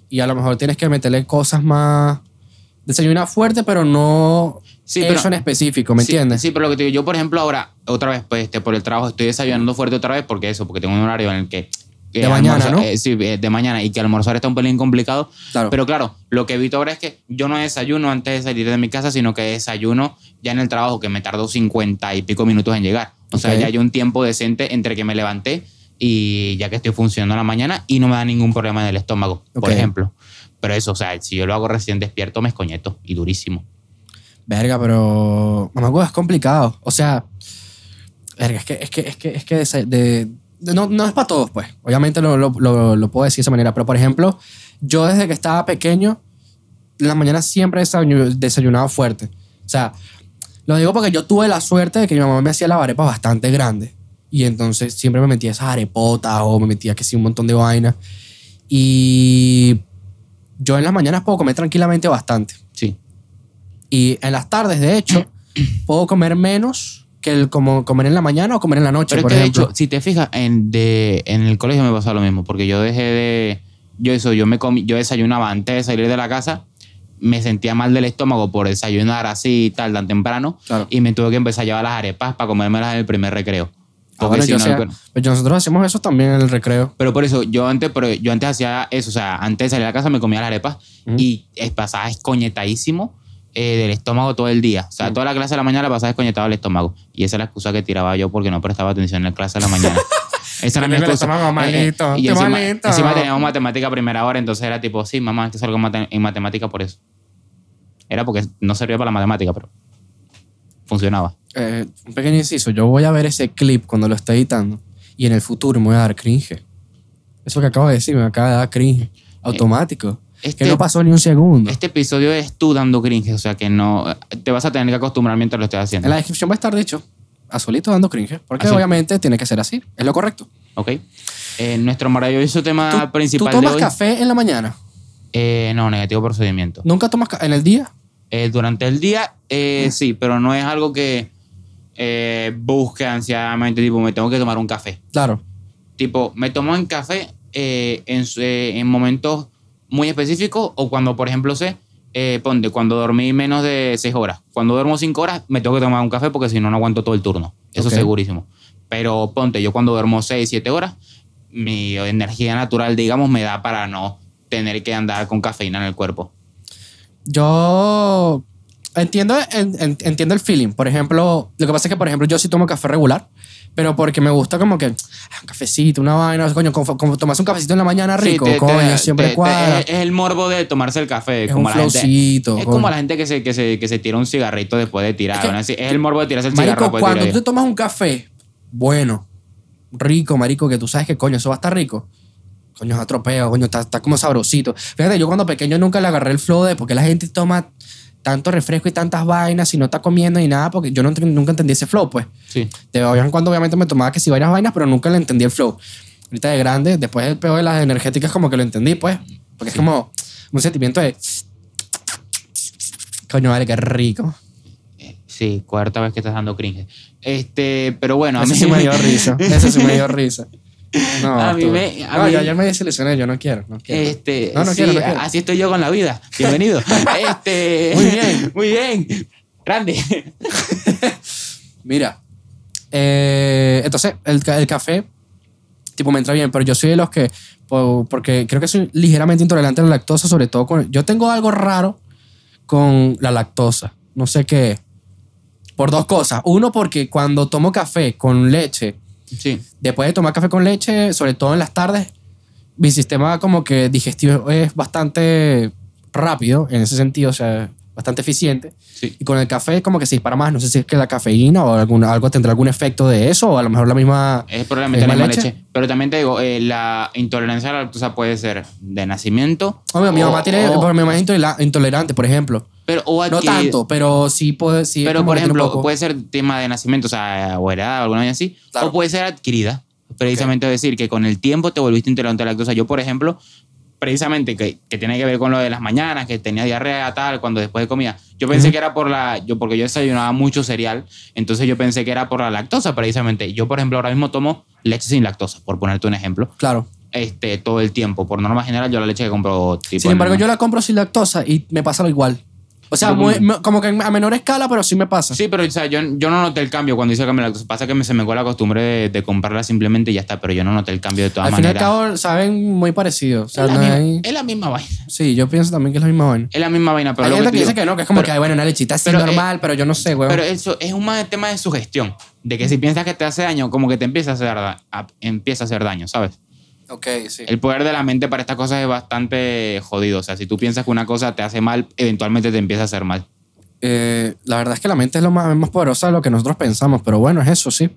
y a lo mejor tienes que meterle cosas más... Desayunar fuerte, pero no Sí, eso pero- en específico, ¿me Sí, entiendes? Sí, pero lo que te digo, yo por ejemplo ahora, otra vez, pues este, por el trabajo, estoy desayunando fuerte otra vez porque eso, porque tengo un horario en el que... De mañana, almorzar- ¿no? eh, sí, eh, de mañana y que almorzar está un pelín complicado. Claro. Pero claro, lo que evito ahora es que yo no desayuno antes de salir de mi casa, sino que desayuno ya en el trabajo, que me tardó 50 y pico minutos en llegar. O sea, Ok. ya hay un tiempo decente entre que me levanté y ya que estoy funcionando en la mañana y no me da ningún problema en el estómago, por Ok. ejemplo. Pero eso, o sea, si yo lo hago recién despierto, me escoñeto y durísimo. Verga, pero. Mamá, es complicado. O sea. Verga, es que, es que, es que, es que desa- de- de- no, no es para todos, pues. Obviamente lo, lo, lo, lo puedo decir de esa manera. Pero, por ejemplo, yo desde que estaba pequeño, en la mañana siempre desayunado fuerte. O sea, lo digo porque yo tuve la suerte de que mi mamá me hacía las arepas bastante grandes. Y entonces siempre me metía esas arepotas o me metía que sí un montón de vainas. Y yo en las mañanas puedo comer tranquilamente bastante. Sí. Y en las tardes, de hecho, puedo comer menos que el como comer en la mañana o comer en la noche, Pero es por que de ejemplo. hecho, si te fijas, en, de, en el colegio me pasó lo mismo, porque yo dejé de. Yo eso, yo me comí, yo desayunaba antes de salir de la casa, me sentía mal del estómago por desayunar así y tal, tan temprano, Claro. y me tuve que empezar a llevar las arepas para comérmelas en el primer recreo. Ah, Porque si no, pues nosotros hacemos eso también en el recreo. Pero por eso, yo antes, pero yo antes hacía eso, o sea, antes de salir a la casa me comía las arepas y pasaba escoñetadísimo eh, del estómago todo el día. O sea, toda la clase de la mañana la pasaba escoñetado el estómago. Y esa es la excusa que tiraba yo porque no prestaba atención en la clase de la mañana. Esa era mi Tenía el excusa. estómago malito, y encima, malito. encima teníamos matemática a primera hora, entonces era tipo, sí, mamá, es que salgo en mate- en matemática por eso. Era porque no servía para la matemática, pero funcionaba. Eh, un pequeño inciso, yo voy a ver ese clip cuando lo esté editando y en el futuro me voy a dar cringe. Eso que acabo de decir me acaba de dar cringe. Automático. este- que no pasó ni un segundo. Este episodio es tú dando cringe, o sea que no, te vas a tener que acostumbrar mientras lo estés haciendo. En la descripción va a estar dicho a solito dando cringe. Porque Así. obviamente tiene que ser así. Es lo correcto. ¿Ok? Eh, nuestro maravilloso tema ¿Tú, principal ¿tú tomas de hoy. café en la mañana? Eh, no, negativo procedimiento. ¿Nunca tomas ca- en el día? Eh, durante el día, eh, sí, pero no es algo que busque ansiadamente, tipo, me tengo que tomar un café. Claro. Tipo, me tomo un café en, su- en momentos muy específicos o cuando, por ejemplo, sé, eh, ponte, cuando dormí menos de 6 horas. Cuando duermo 5 horas, me tengo que tomar un café porque si no, no aguanto todo el turno. Eso Ok. segurísimo. Pero ponte, yo cuando duermo 6, 7 horas, mi energía natural, digamos, me da para no tener que andar con cafeína en el cuerpo. Yo entiendo, en- en- entiendo el feeling. Por ejemplo, lo que pasa es que, por ejemplo, yo sí tomo café regular, pero porque me gusta como que ah, un cafecito, una vaina, coño, como, como tomas un cafecito en la mañana rico, Sí, te- coño, te- siempre te- cuadra. es, el morbo de tomarse el café. Es como un la gente, Es coño. como la gente que se, que, se, que se tira un cigarrito después de tirar. Es que- ¿no? Es, es el morbo de tirarse el cigarro Marico, después de cuando tú te tomas un café bueno, rico, marico, que tú sabes que coño, eso va a estar rico. Coño, es atropeo, coño, está, está como sabrosito. Fíjate, yo cuando pequeño nunca le agarré el flow de porque la gente toma tanto refresco y tantas vainas y no está comiendo ni nada, porque yo no, nunca entendí ese flow, pues. Sí. De vez en cuando obviamente me tomaba que si varias vainas, pero nunca le entendí el flow. Ahorita de grande, después del peor de las energéticas como que lo entendí, pues. Porque es como un sentimiento de... Coño, vale, qué rico. Sí, cuarta vez que estás dando cringe. Este, pero bueno, a Eso mí sí me dio risa. Eso sí me dio risa. No, A mí tú- me- a no, mí- yo ayer me desilusioné, yo no quiero. No quiero. Este, No, no sí, quiero, no quiero. así estoy yo con la vida. Bienvenido. este, Muy bien. Muy bien. Grande. Mira, eh, entonces el, el café, tipo, me entra bien, pero yo soy de los que, po- porque creo que soy ligeramente intolerante a la lactosa, sobre todo con... Yo tengo algo raro con la lactosa, no sé qué. Por dos cosas. Uno, porque cuando tomo café con leche, Sí. después de tomar café con leche, sobre todo en las tardes, mi sistema como que digestivo es bastante rápido en ese sentido, o sea, bastante eficiente. Sí. Y con el café como que se dispara más. No sé si es que la cafeína o alguna, algo tendrá algún efecto de eso o a lo mejor la misma... Es probablemente la ¿Misma leche? leche? Pero también te digo, eh, la intolerancia a la lactosa puede ser de nacimiento. Hombre, mi o- mamá tiene... o- mi mamá es intolerante, por ejemplo. pero, o No tanto, pero sí puede... Sí Pero, por ejemplo, puede ser tema de nacimiento, o sea, o heredada alguna vez así, Claro. o puede ser adquirida. Precisamente decir que con el tiempo te volviste intolerante a la lactosa. Yo, por ejemplo, precisamente que, que tiene que ver con lo de las mañanas, que tenía diarrea tal, cuando después de comida. Yo pensé que era por la, yo porque yo desayunaba mucho cereal, entonces yo pensé que era por la lactosa precisamente. Yo, por ejemplo, ahora mismo tomo leche sin lactosa, por ponerte un ejemplo, Claro. este, todo el tiempo. Por norma general, yo la leche que compro tipo... Sin embargo, yo la compro sin lactosa y me pasa lo igual. O sea, muy- como- que a menor escala, pero sí me pasa. Sí, pero o sea, yo, yo no noté el cambio cuando hice el cambio de lactosa. Pasa que me, se me fue la costumbre de, de comprarla simplemente y ya está, pero yo no noté el cambio de todas Al fin y al maneras. cabo, saben muy parecido. O sea, es, la no misma, hay- es la misma vaina. Sí, yo pienso también que es la misma vaina. Es la misma vaina, pero hay lo gente te que dice que no, que es como pero- que hay, bueno, una lechita así normal, pero yo no sé, güey. Pero eso es un tema de sugestión. De que si piensas que te hace daño, como que te empieza a hacer, a- empieza a hacer daño, ¿sabes? Ok, sí. El poder de la mente para estas cosas es bastante jodido. O sea, si tú piensas que una cosa te hace mal, eventualmente te empieza a hacer mal. Eh, la verdad es que la mente es lo más, más poderosa de lo que nosotros pensamos, pero bueno, es eso, sí.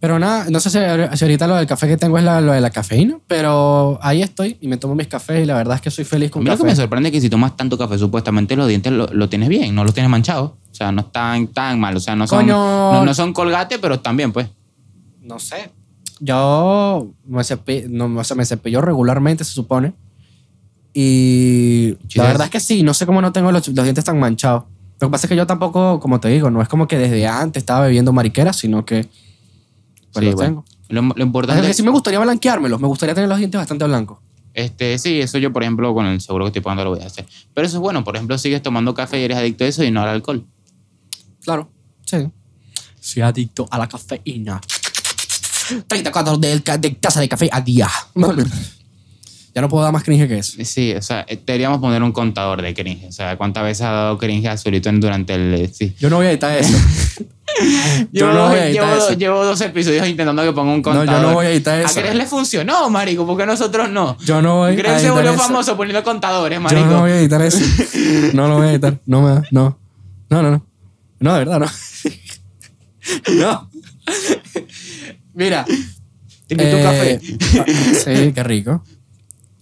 Pero nada, no sé si, ahorita lo del café que tengo es la- lo de la cafeína, pero ahí estoy y me tomo mis cafés y la verdad es que soy feliz con mí lo que café. me sorprende que si tomas tanto café, supuestamente los dientes lo, lo tienes bien, no los tienes manchados. O sea, no están tan mal. O sea, no son, Coño. no, no son colgate, pero están bien, pues. No sé. Yo me cepillo, no, o sea, me cepillo regularmente, se supone. Y la verdad es que sí, no sé cómo no tengo los, los dientes tan manchados. Lo que pasa es que yo tampoco, como te digo, no es como que desde antes estaba bebiendo mariquera, sino que pues Sí, los bueno. tengo. Lo, lo importante que sí me gustaría blanqueármelos, me gustaría tener los dientes bastante blancos. Este, sí, eso yo, por ejemplo, con el seguro que estoy pagando lo voy a hacer. Pero eso es bueno, por ejemplo, sigues tomando café y eres adicto a eso y no al alcohol. Claro, sí. Soy adicto a la cafeína. 34 de, de taza de café a día. ya no puedo dar más cringe que eso. Sí, o sea, eh, deberíamos poner un contador de cringe. O sea, cuántas veces ha dado cringe a Azulito en- durante el... eh, Sí. Yo no voy a editar eso. yo no voy a editar llevo- eso. llevo dos episodios intentando que ponga un No, contador. yo no voy a editar A eso. Gres le funcionó, marico, porque nosotros no. Yo no voy a Gres se editar volvió eso. famoso poniendo contadores, marico. Yo no voy a editar eso. No lo voy a editar. No me da. No. No, no, no. No, de verdad, no. no. Mira. Te invito un eh, café. Sí, qué rico.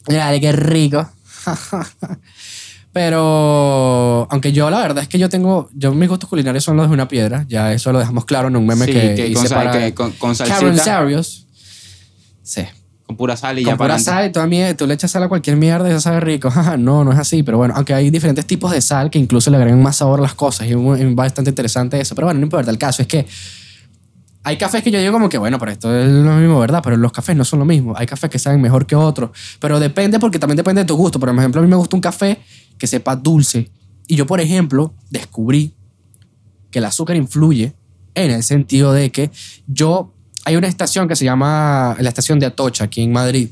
Dale, qué rico. Pero, aunque yo la verdad es que yo tengo, yo mis gustos culinarios son los de una piedra, ya eso lo dejamos claro en un meme Sí, que, que hice con, sal- para que con, con Karen. Sarios. Sí. Con pura sal y Con ya para pura sal y toda mierda, tú le echas sal a cualquier mierda y eso sabe rico. No, no es así, pero bueno, aunque hay diferentes tipos de sal que incluso le agregan más sabor a las cosas y es bastante interesante eso. Pero bueno, no importa, el caso es que hay cafés que yo digo como que, bueno, pero esto es lo mismo, ¿verdad? Pero los cafés no son lo mismo. Hay cafés que saben mejor que otros. Pero depende porque también depende de tu gusto. Por ejemplo, a mí me gusta un café que sepa dulce. Y yo, por ejemplo, descubrí que el azúcar influye en el sentido de que yo... Hay una estación que se llama la estación de Atocha, aquí en Madrid,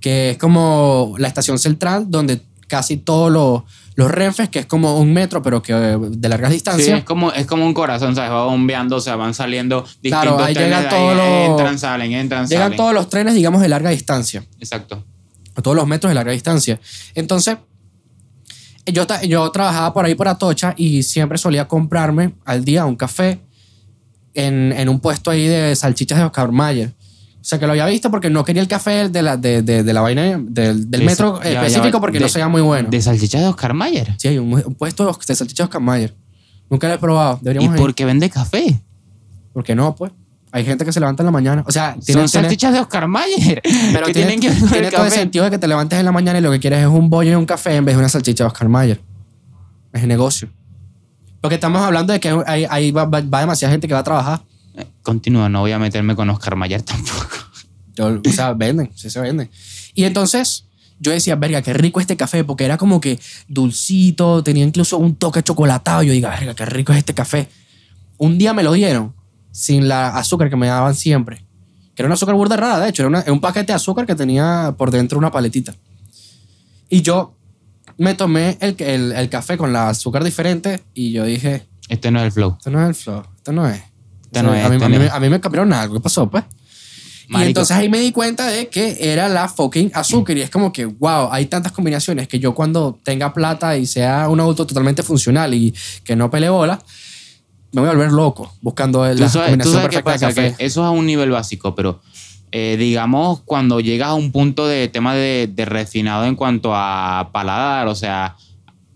que es como la estación central donde casi todos los, los renfes, que es como un metro, pero que eh, de largas Sí, distancias, es como, es como un corazón, ¿sabes? Va bombeando, o sea, van saliendo distintos Claro, ahí trenes llegan todos los- Entran, salen, entran, llegan salen. todos los trenes, digamos, de larga distancia. Exacto. todos los metros de larga distancia. Entonces, yo, yo trabajaba por ahí por Atocha y siempre solía comprarme al día un café en, en un puesto ahí de salchichas de Oscar Mayer. O sea, que lo había visto porque no quería el café de la, de, de- de la vaina del, del De metro ya, específico porque de- no sería muy bueno. De salchicha de Oscar Mayer. sí, hay un, un puesto de salchichas de Oscar Mayer. Nunca lo he probado. ¿Y Deberíamos ir. por qué vende café? ¿Por qué no? Pues hay gente que se levanta en la mañana. O sea, tiene, Son tiene- salchichas de Oscar Mayer. pero que tiene, tienen que ver con tiene todo el sentido de que te levantes en la mañana y lo que quieres es un bollo y un café en vez de una salchicha de Oscar Mayer. Es negocio. Porque estamos hablando de que hay, hay- va, va- va demasiada gente que va a trabajar. Continúa, no voy a meterme con Oscar Mayer tampoco. Yo- o sea, venden, sí se venden. Y entonces yo decía, verga, qué rico este café, porque era como que dulcito, tenía incluso un toque chocolatado. Yo digo, verga, qué rico es este café. Un día me lo dieron sin la azúcar que me daban siempre. Que era una azúcar burda rara, de hecho, era una- era un paquete de azúcar que tenía por dentro una paletita. Y yo me tomé el, el, el café con la azúcar diferente y yo dije, Este no es el flow. esto no es el flow, esto no es. Este no es, a, mí, este a mí no me- es. a mí me cambiaron algo, ¿qué pasó, pues? Y Marico. entonces ahí me di cuenta de que era la fucking azúcar. Y es como que, wow, hay tantas combinaciones que yo cuando tenga plata y sea un auto totalmente funcional y que no pele bola, me voy a volver loco buscando la sabes, combinación sabes qué perfecta de pasa, café. que eso es a un nivel básico, pero eh, digamos cuando llegas a un punto de tema de, de refinado en cuanto a paladar, o sea,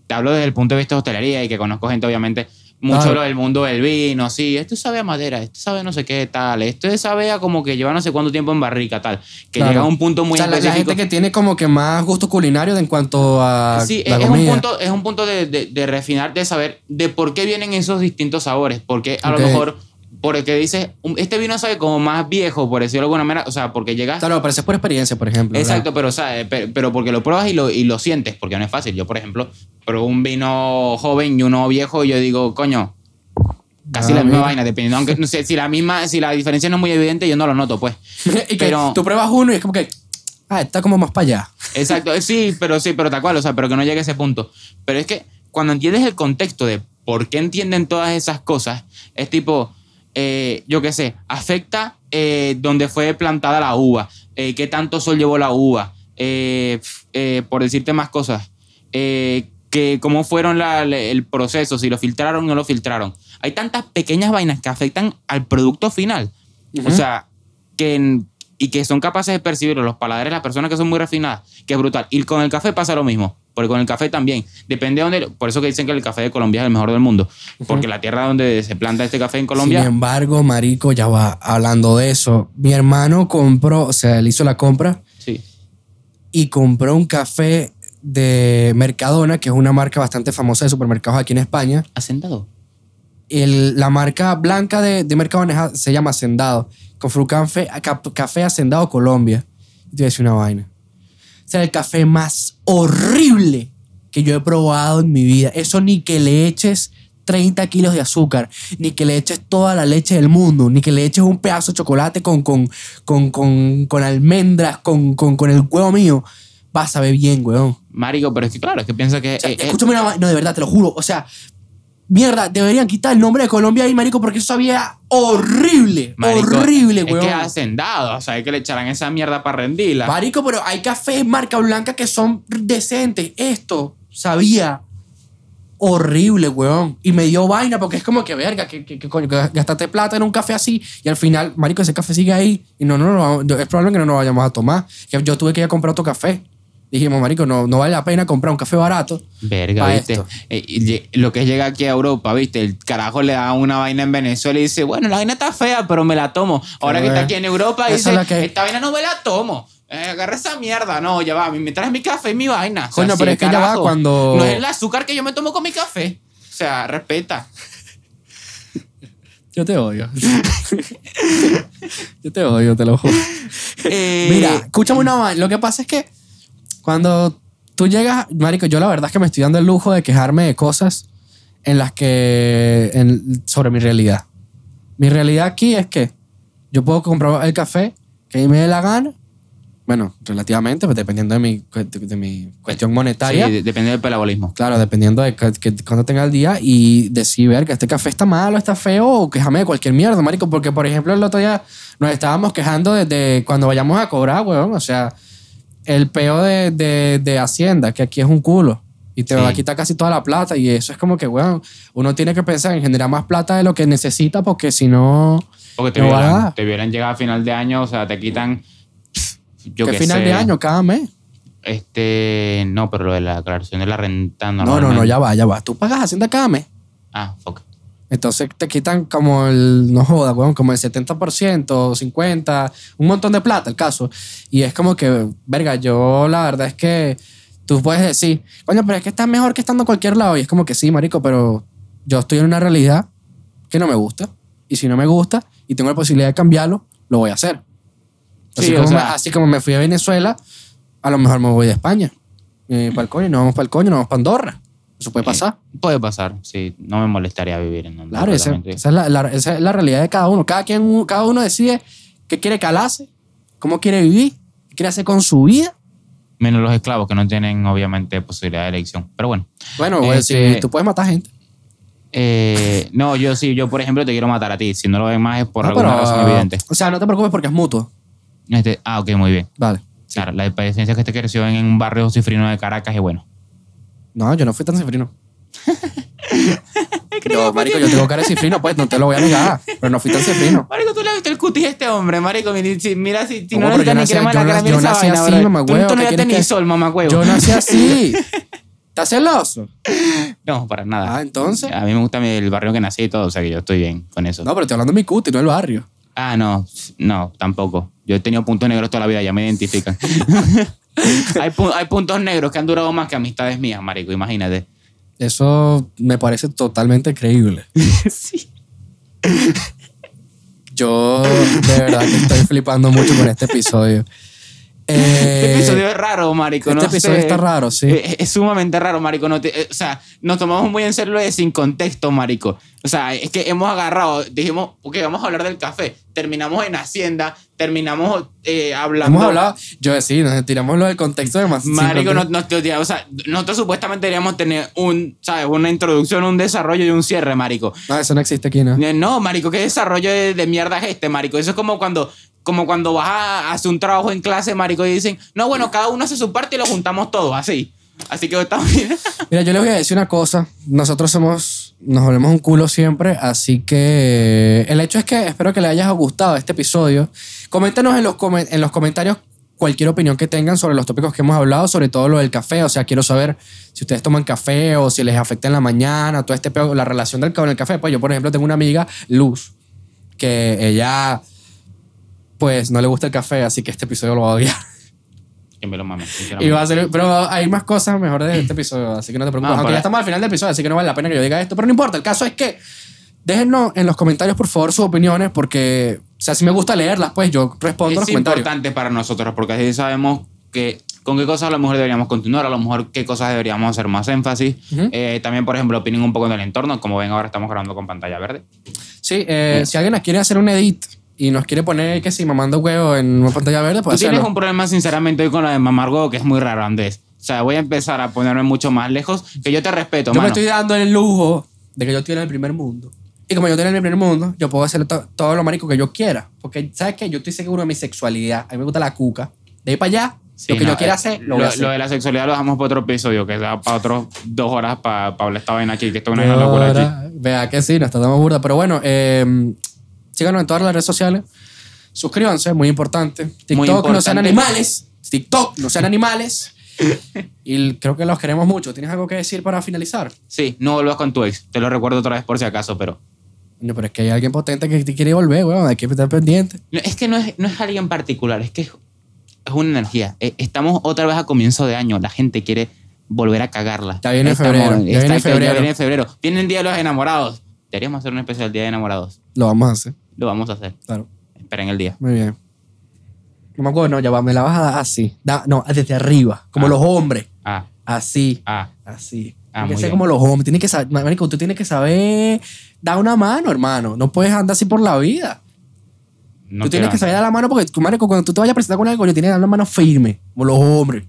te hablo desde el punto de vista de hostelería y que conozco gente obviamente mucho Claro. lo del mundo del vino, sí, esto sabe a madera, esto sabe no sé qué tal, esto sabe a como que lleva no sé cuánto tiempo en barrica tal, que Claro. llega a un punto muy o sea, la, específico. gente que tiene como que más gusto culinario en cuanto a Sí, la es, un punto, es un punto de, de- de refinar, de saber de por qué vienen esos distintos sabores. Porque a lo mejor, porque dices, este vino sabe como más viejo, por decirlo de alguna manera, o sea, porque llegas... Claro, pero eso es por experiencia, por ejemplo. ¿verdad? Exacto, pero, o sea, eh, pe- pero porque lo pruebas y lo, y lo sientes, porque no es fácil. Yo, por ejemplo, pruebo un vino joven y uno viejo y yo digo, coño, casi Ah, la misma mira. vaina, dependiendo, aunque no sé, si la misma, si la diferencia no es muy evidente, yo no lo noto, pues. y que pero- tú pruebas uno y es como que, ah, está como más para allá. Exacto, eh, sí, pero sí, pero tal cual, o sea, pero que no llegue a ese punto. Pero es que cuando entiendes el contexto de por qué entienden todas esas cosas, es tipo, eh, yo qué sé, afecta eh, donde fue plantada la uva, eh, qué tanto sol llevó la uva, eh, por decirte más cosas, que cómo fueron la- el proceso, si lo filtraron o no lo filtraron. Hay tantas pequeñas vainas que afectan al producto final. O sea, que, y que son capaces de percibirlo los paladares de las personas que son muy refinadas, que es brutal. Y con el café pasa lo mismo, porque con el café también. Depende de dónde, por eso que dicen que el café de Colombia es el mejor del mundo, porque la tierra donde se planta este café en Colombia, Sin embargo, marico, ya va hablando de eso. Mi hermano compró, o sea, él hizo la compra sí. y compró un café de Mercadona, que es una marca bastante famosa de supermercados aquí en España. Hacendado. El- la marca blanca de, de Mercadona se llama Hacendado. Un café, café Hacendado Colombia. Y te voy a decir una vaina. Sea, el café más horrible que yo he probado en mi vida. Eso ni que le eches 30 kilos de azúcar, ni que le eches toda la leche del mundo, ni que le eches un pedazo de chocolate con, con, con, con, con almendras, con, con, con el huevo mío. Va a saber bien, weón. Marico, pero es que claro, es que piensa que... O sea, eh, eh, escúchame una va- No, de verdad, te lo juro. O sea, mierda, deberían quitar el nombre de Colombia ahí, marico, porque eso sabía horrible. marico, horrible, es weón. que es hacendado, o sea, hay que le echarán esa mierda para rendirla. Marico, pero hay cafés marca blanca que son decentes. Esto sabía horrible, weón. Y me dio vaina porque es como que, verga, que, que, que coño, que gastaste plata en un café así y al final, marico, ese café sigue ahí y no, no, no, es probable que no nos vayamos a tomar. Que yo tuve que ir a comprar otro café. Dijimos, marico, no, no vale la pena comprar un café barato. Verga, Pa' ¿viste? esto. Eh, lo que es llega aquí a Europa, ¿viste? El carajo le da una vaina en Venezuela y dice, bueno, la vaina está fea, pero me la tomo. Ahora que está aquí en Europa, dice, es que- esta vaina no me la tomo. Eh, agarra esa mierda. No, ya va, me traes mi café y mi vaina. O sea, Coño, sí, pero es que ya va cuando- No es el azúcar que yo me tomo con mi café. O sea, respeta. Yo te odio. Yo te odio, te lo juro. Eh, Mira, escúchame una vaina. Lo que pasa es que cuando tú llegas, marico, yo la verdad es que me estoy dando el lujo de quejarme de cosas en las que en- sobre mi realidad. Mi realidad aquí es que yo puedo comprar el café que me dé la gana. Bueno, relativamente, pues, dependiendo de mi, cu- de mi cuestión monetaria. sí, de- depende del pelabolismo. Claro, dependiendo de que, que- cuándo tenga el día y decir ver que este café está malo, está feo o quejarme de cualquier mierda, marico. Porque, por ejemplo, el otro día nos estábamos quejando desde cuando vayamos a cobrar, weón. O sea, el peo de, de, de Hacienda, que aquí es un culo. Y te Sí. va a quitar casi toda la plata. Y eso es como que, weón, uno tiene que pensar en generar más plata de lo que necesita porque si no... Porque te No va a te llegar final de año, o sea, te quitan. Yo que qué final sé, de año, cada mes. Este. No, pero lo de la declaración de la renta No, no, no, ya va, ya va. Tú pagas Hacienda cada mes. Ah, fuck. Entonces te quitan como el, no joda, weón, como el 70%, 50%, un montón de plata el caso. Y es como que, verga, yo la verdad es que tú puedes decir, coño, pero es que está mejor que estando en cualquier lado. Y es como que sí, marico, pero yo estoy en una realidad que no me gusta. Y si no me gusta y tengo la posibilidad de cambiarlo, lo voy a hacer. Así, Sí, o como, sea- me, así como me fui a Venezuela, a lo mejor me voy de España. Eh, para el coño, no vamos para el coño, no vamos para Andorra. Eso puede pasar. Puede pasar, sí. No me molestaría vivir en donde Claro, esa, esa es la, la- esa es la realidad de cada uno. Cada, quien, cada uno decide qué quiere calarse, cómo quiere vivir, qué quiere hacer con su vida. Menos los esclavos que no tienen, obviamente, posibilidad de elección. Pero bueno. Bueno, pues, Este- si tú puedes matar gente. Eh, no, yo sí, yo por ejemplo te quiero matar a ti. Si no lo ven más es por No, alguna pero, razón evidente. O sea, no te preocupes porque es mutuo. Este, ah, ok, muy bien. Vale. Claro, la diferencia es que este creció en un barrio cifrino de Caracas y bueno. No, yo no fui tan cifrino. yo, marico, yo tengo cara de cifrino, pues no te lo voy a negar. Pero no fui tan cifrino. Marico, tú le viste el cutis a este hombre, marico. Mira, si, No, necesitas ni crema en la cara, mira yo nací así, Tú, no ¿qué ya quieres tenías que- sol, mamagüevo. Yo nací así. ¿Estás celoso? No, para nada. Ah, entonces. A mí me gusta el barrio que nací y todo, o sea que yo estoy bien con eso. No, pero estoy hablando de mi cuti, no del barrio. Ah, no, no, tampoco. Yo he tenido puntos negros toda la vida, ya me identifican. hay, pu- hay puntos negros que han durado más que amistades mías, marico, imagínate. Eso me parece totalmente creíble. sí. Yo de verdad que estoy flipando mucho con este episodio. Este Eh, episodio es raro, marico. este no episodio sé. está raro, sí. Es, es sumamente raro, marico. No te- eh, o sea, nos tomamos muy en serio de sin contexto, marico. O sea, es que hemos agarrado, dijimos, ok, vamos a hablar del café. Terminamos en Hacienda, terminamos eh, hablando... Hemos hablado, yo sí, nos tiramos lo del contexto de más. Marico, no, no- o sea, nosotros supuestamente deberíamos tener un, ¿sabes? Una introducción, un desarrollo y un cierre, marico. no, eso no existe aquí, ¿no? Eh, No, marico, ¿qué desarrollo de, de mierda es este, marico? Eso es como cuando, como cuando vas a hacer un trabajo en clase, marico, y dicen, no, bueno, cada uno hace su parte y lo juntamos todos, así. Así que estamos bien. Mira, yo les voy a decir una cosa. Nosotros somos, nos volvemos un culo siempre, así que el hecho es que espero que les haya gustado este episodio. Coméntenos en los, en los comentarios cualquier opinión que tengan sobre los tópicos que hemos hablado, sobre todo lo del café. O sea, quiero saber si ustedes toman café o si les afecta en la mañana, todo este la relación del con el café. Pues yo, por ejemplo, tengo una amiga, Luz, que ella, pues, no le gusta el café, así que este episodio lo va a odiar. Que me lo mames, Y va a ser, pero hay más cosas mejores de este episodio, así que no te preocupes. Ah, Aunque para- ya estamos al final del episodio, así que no vale la pena que yo diga esto, pero no importa. El caso es que déjennos en los comentarios, por favor, sus opiniones, porque, o sea, si me gusta leerlas, pues yo respondo en los es comentarios. importante para nosotros porque así sabemos que con qué cosas a lo mejor deberíamos continuar, a lo mejor qué cosas deberíamos hacer más énfasis. Ujú. Eh, también, por ejemplo, opinen un poco del entorno. Como ven, ahora estamos grabando con pantalla verde. Sí, eh, si alguien quiere hacer un edit y nos quiere poner que si mamando huevo en una pantalla verde, Tú pues tienes hacerlo. un problema, sinceramente, hoy con la de mamar huevo que es muy raro, Andrés. O sea, voy a empezar a ponerme mucho más lejos. Que yo te respeto, Yo me mano. estoy dando el lujo de que yo estoy en el primer mundo. Y como yo estoy en el primer mundo, yo puedo hacer to- todo lo marico que yo quiera. Porque, ¿sabes qué? Yo estoy seguro de mi sexualidad. A mí me gusta la cuca. De ahí para allá, Sí, lo que no, yo quiera eh, hacer, lo lo, voy a hacer. lo de la sexualidad lo dejamos para otro episodio, que sea para otros dos horas para hablar esta vaina aquí, que esto es una locura aquí. Vea que sí, nos dando burda. Pero bueno, eh, síganos en todas las redes sociales. Suscríbanse, muy importante. TikTok, no sean animales. TikTok, no sean animales. Y creo que los queremos mucho. ¿Tienes algo que decir para finalizar? Sí, no vuelvas con tu ex. Te lo recuerdo otra vez por si acaso, pero... No, pero es que hay alguien potente que te quiere volver, weón. Hay que estar pendiente. No, es que no es, no es alguien particular, es que es, es una energía. Eh, Estamos otra vez a comienzo de año. La gente quiere volver a cagarla. Ya viene Estamos- febrero, ya viene febrero. viene febrero. Viene el Día de los Enamorados. Deberíamos hacer un especial Día de Enamorados. Lo vamos a hacer. Lo vamos a hacer. Claro. Esperen el día. Muy bien. No me acuerdo, no, ya va. Me la vas a dar así. Da- no, desde arriba. Como Ah. los hombres. Ah, Así. ah. Así. Ah, Tiene que ser como los hombres. Tienes que saber, marico, tú tienes que saber dar una mano, hermano. No puedes andar así por la vida. No tú tienes que saber dar la mano porque, marico, cuando tú te vayas a presentar con algo, coño, tienes que dar la mano firme. Como los hombres.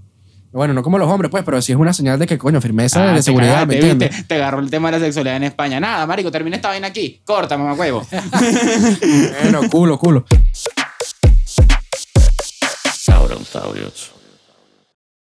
Bueno, no como los hombres, pues, pero sí es una señal de que, coño, firmeza Ah, de te seguridad, cagaste, ¿me entiendes? ¿viste? Te agarró el tema de la sexualidad en España. Nada, marico, termina esta vaina aquí. Corta, mamá huevo. Bueno, culo, culo. Sauronsaurios.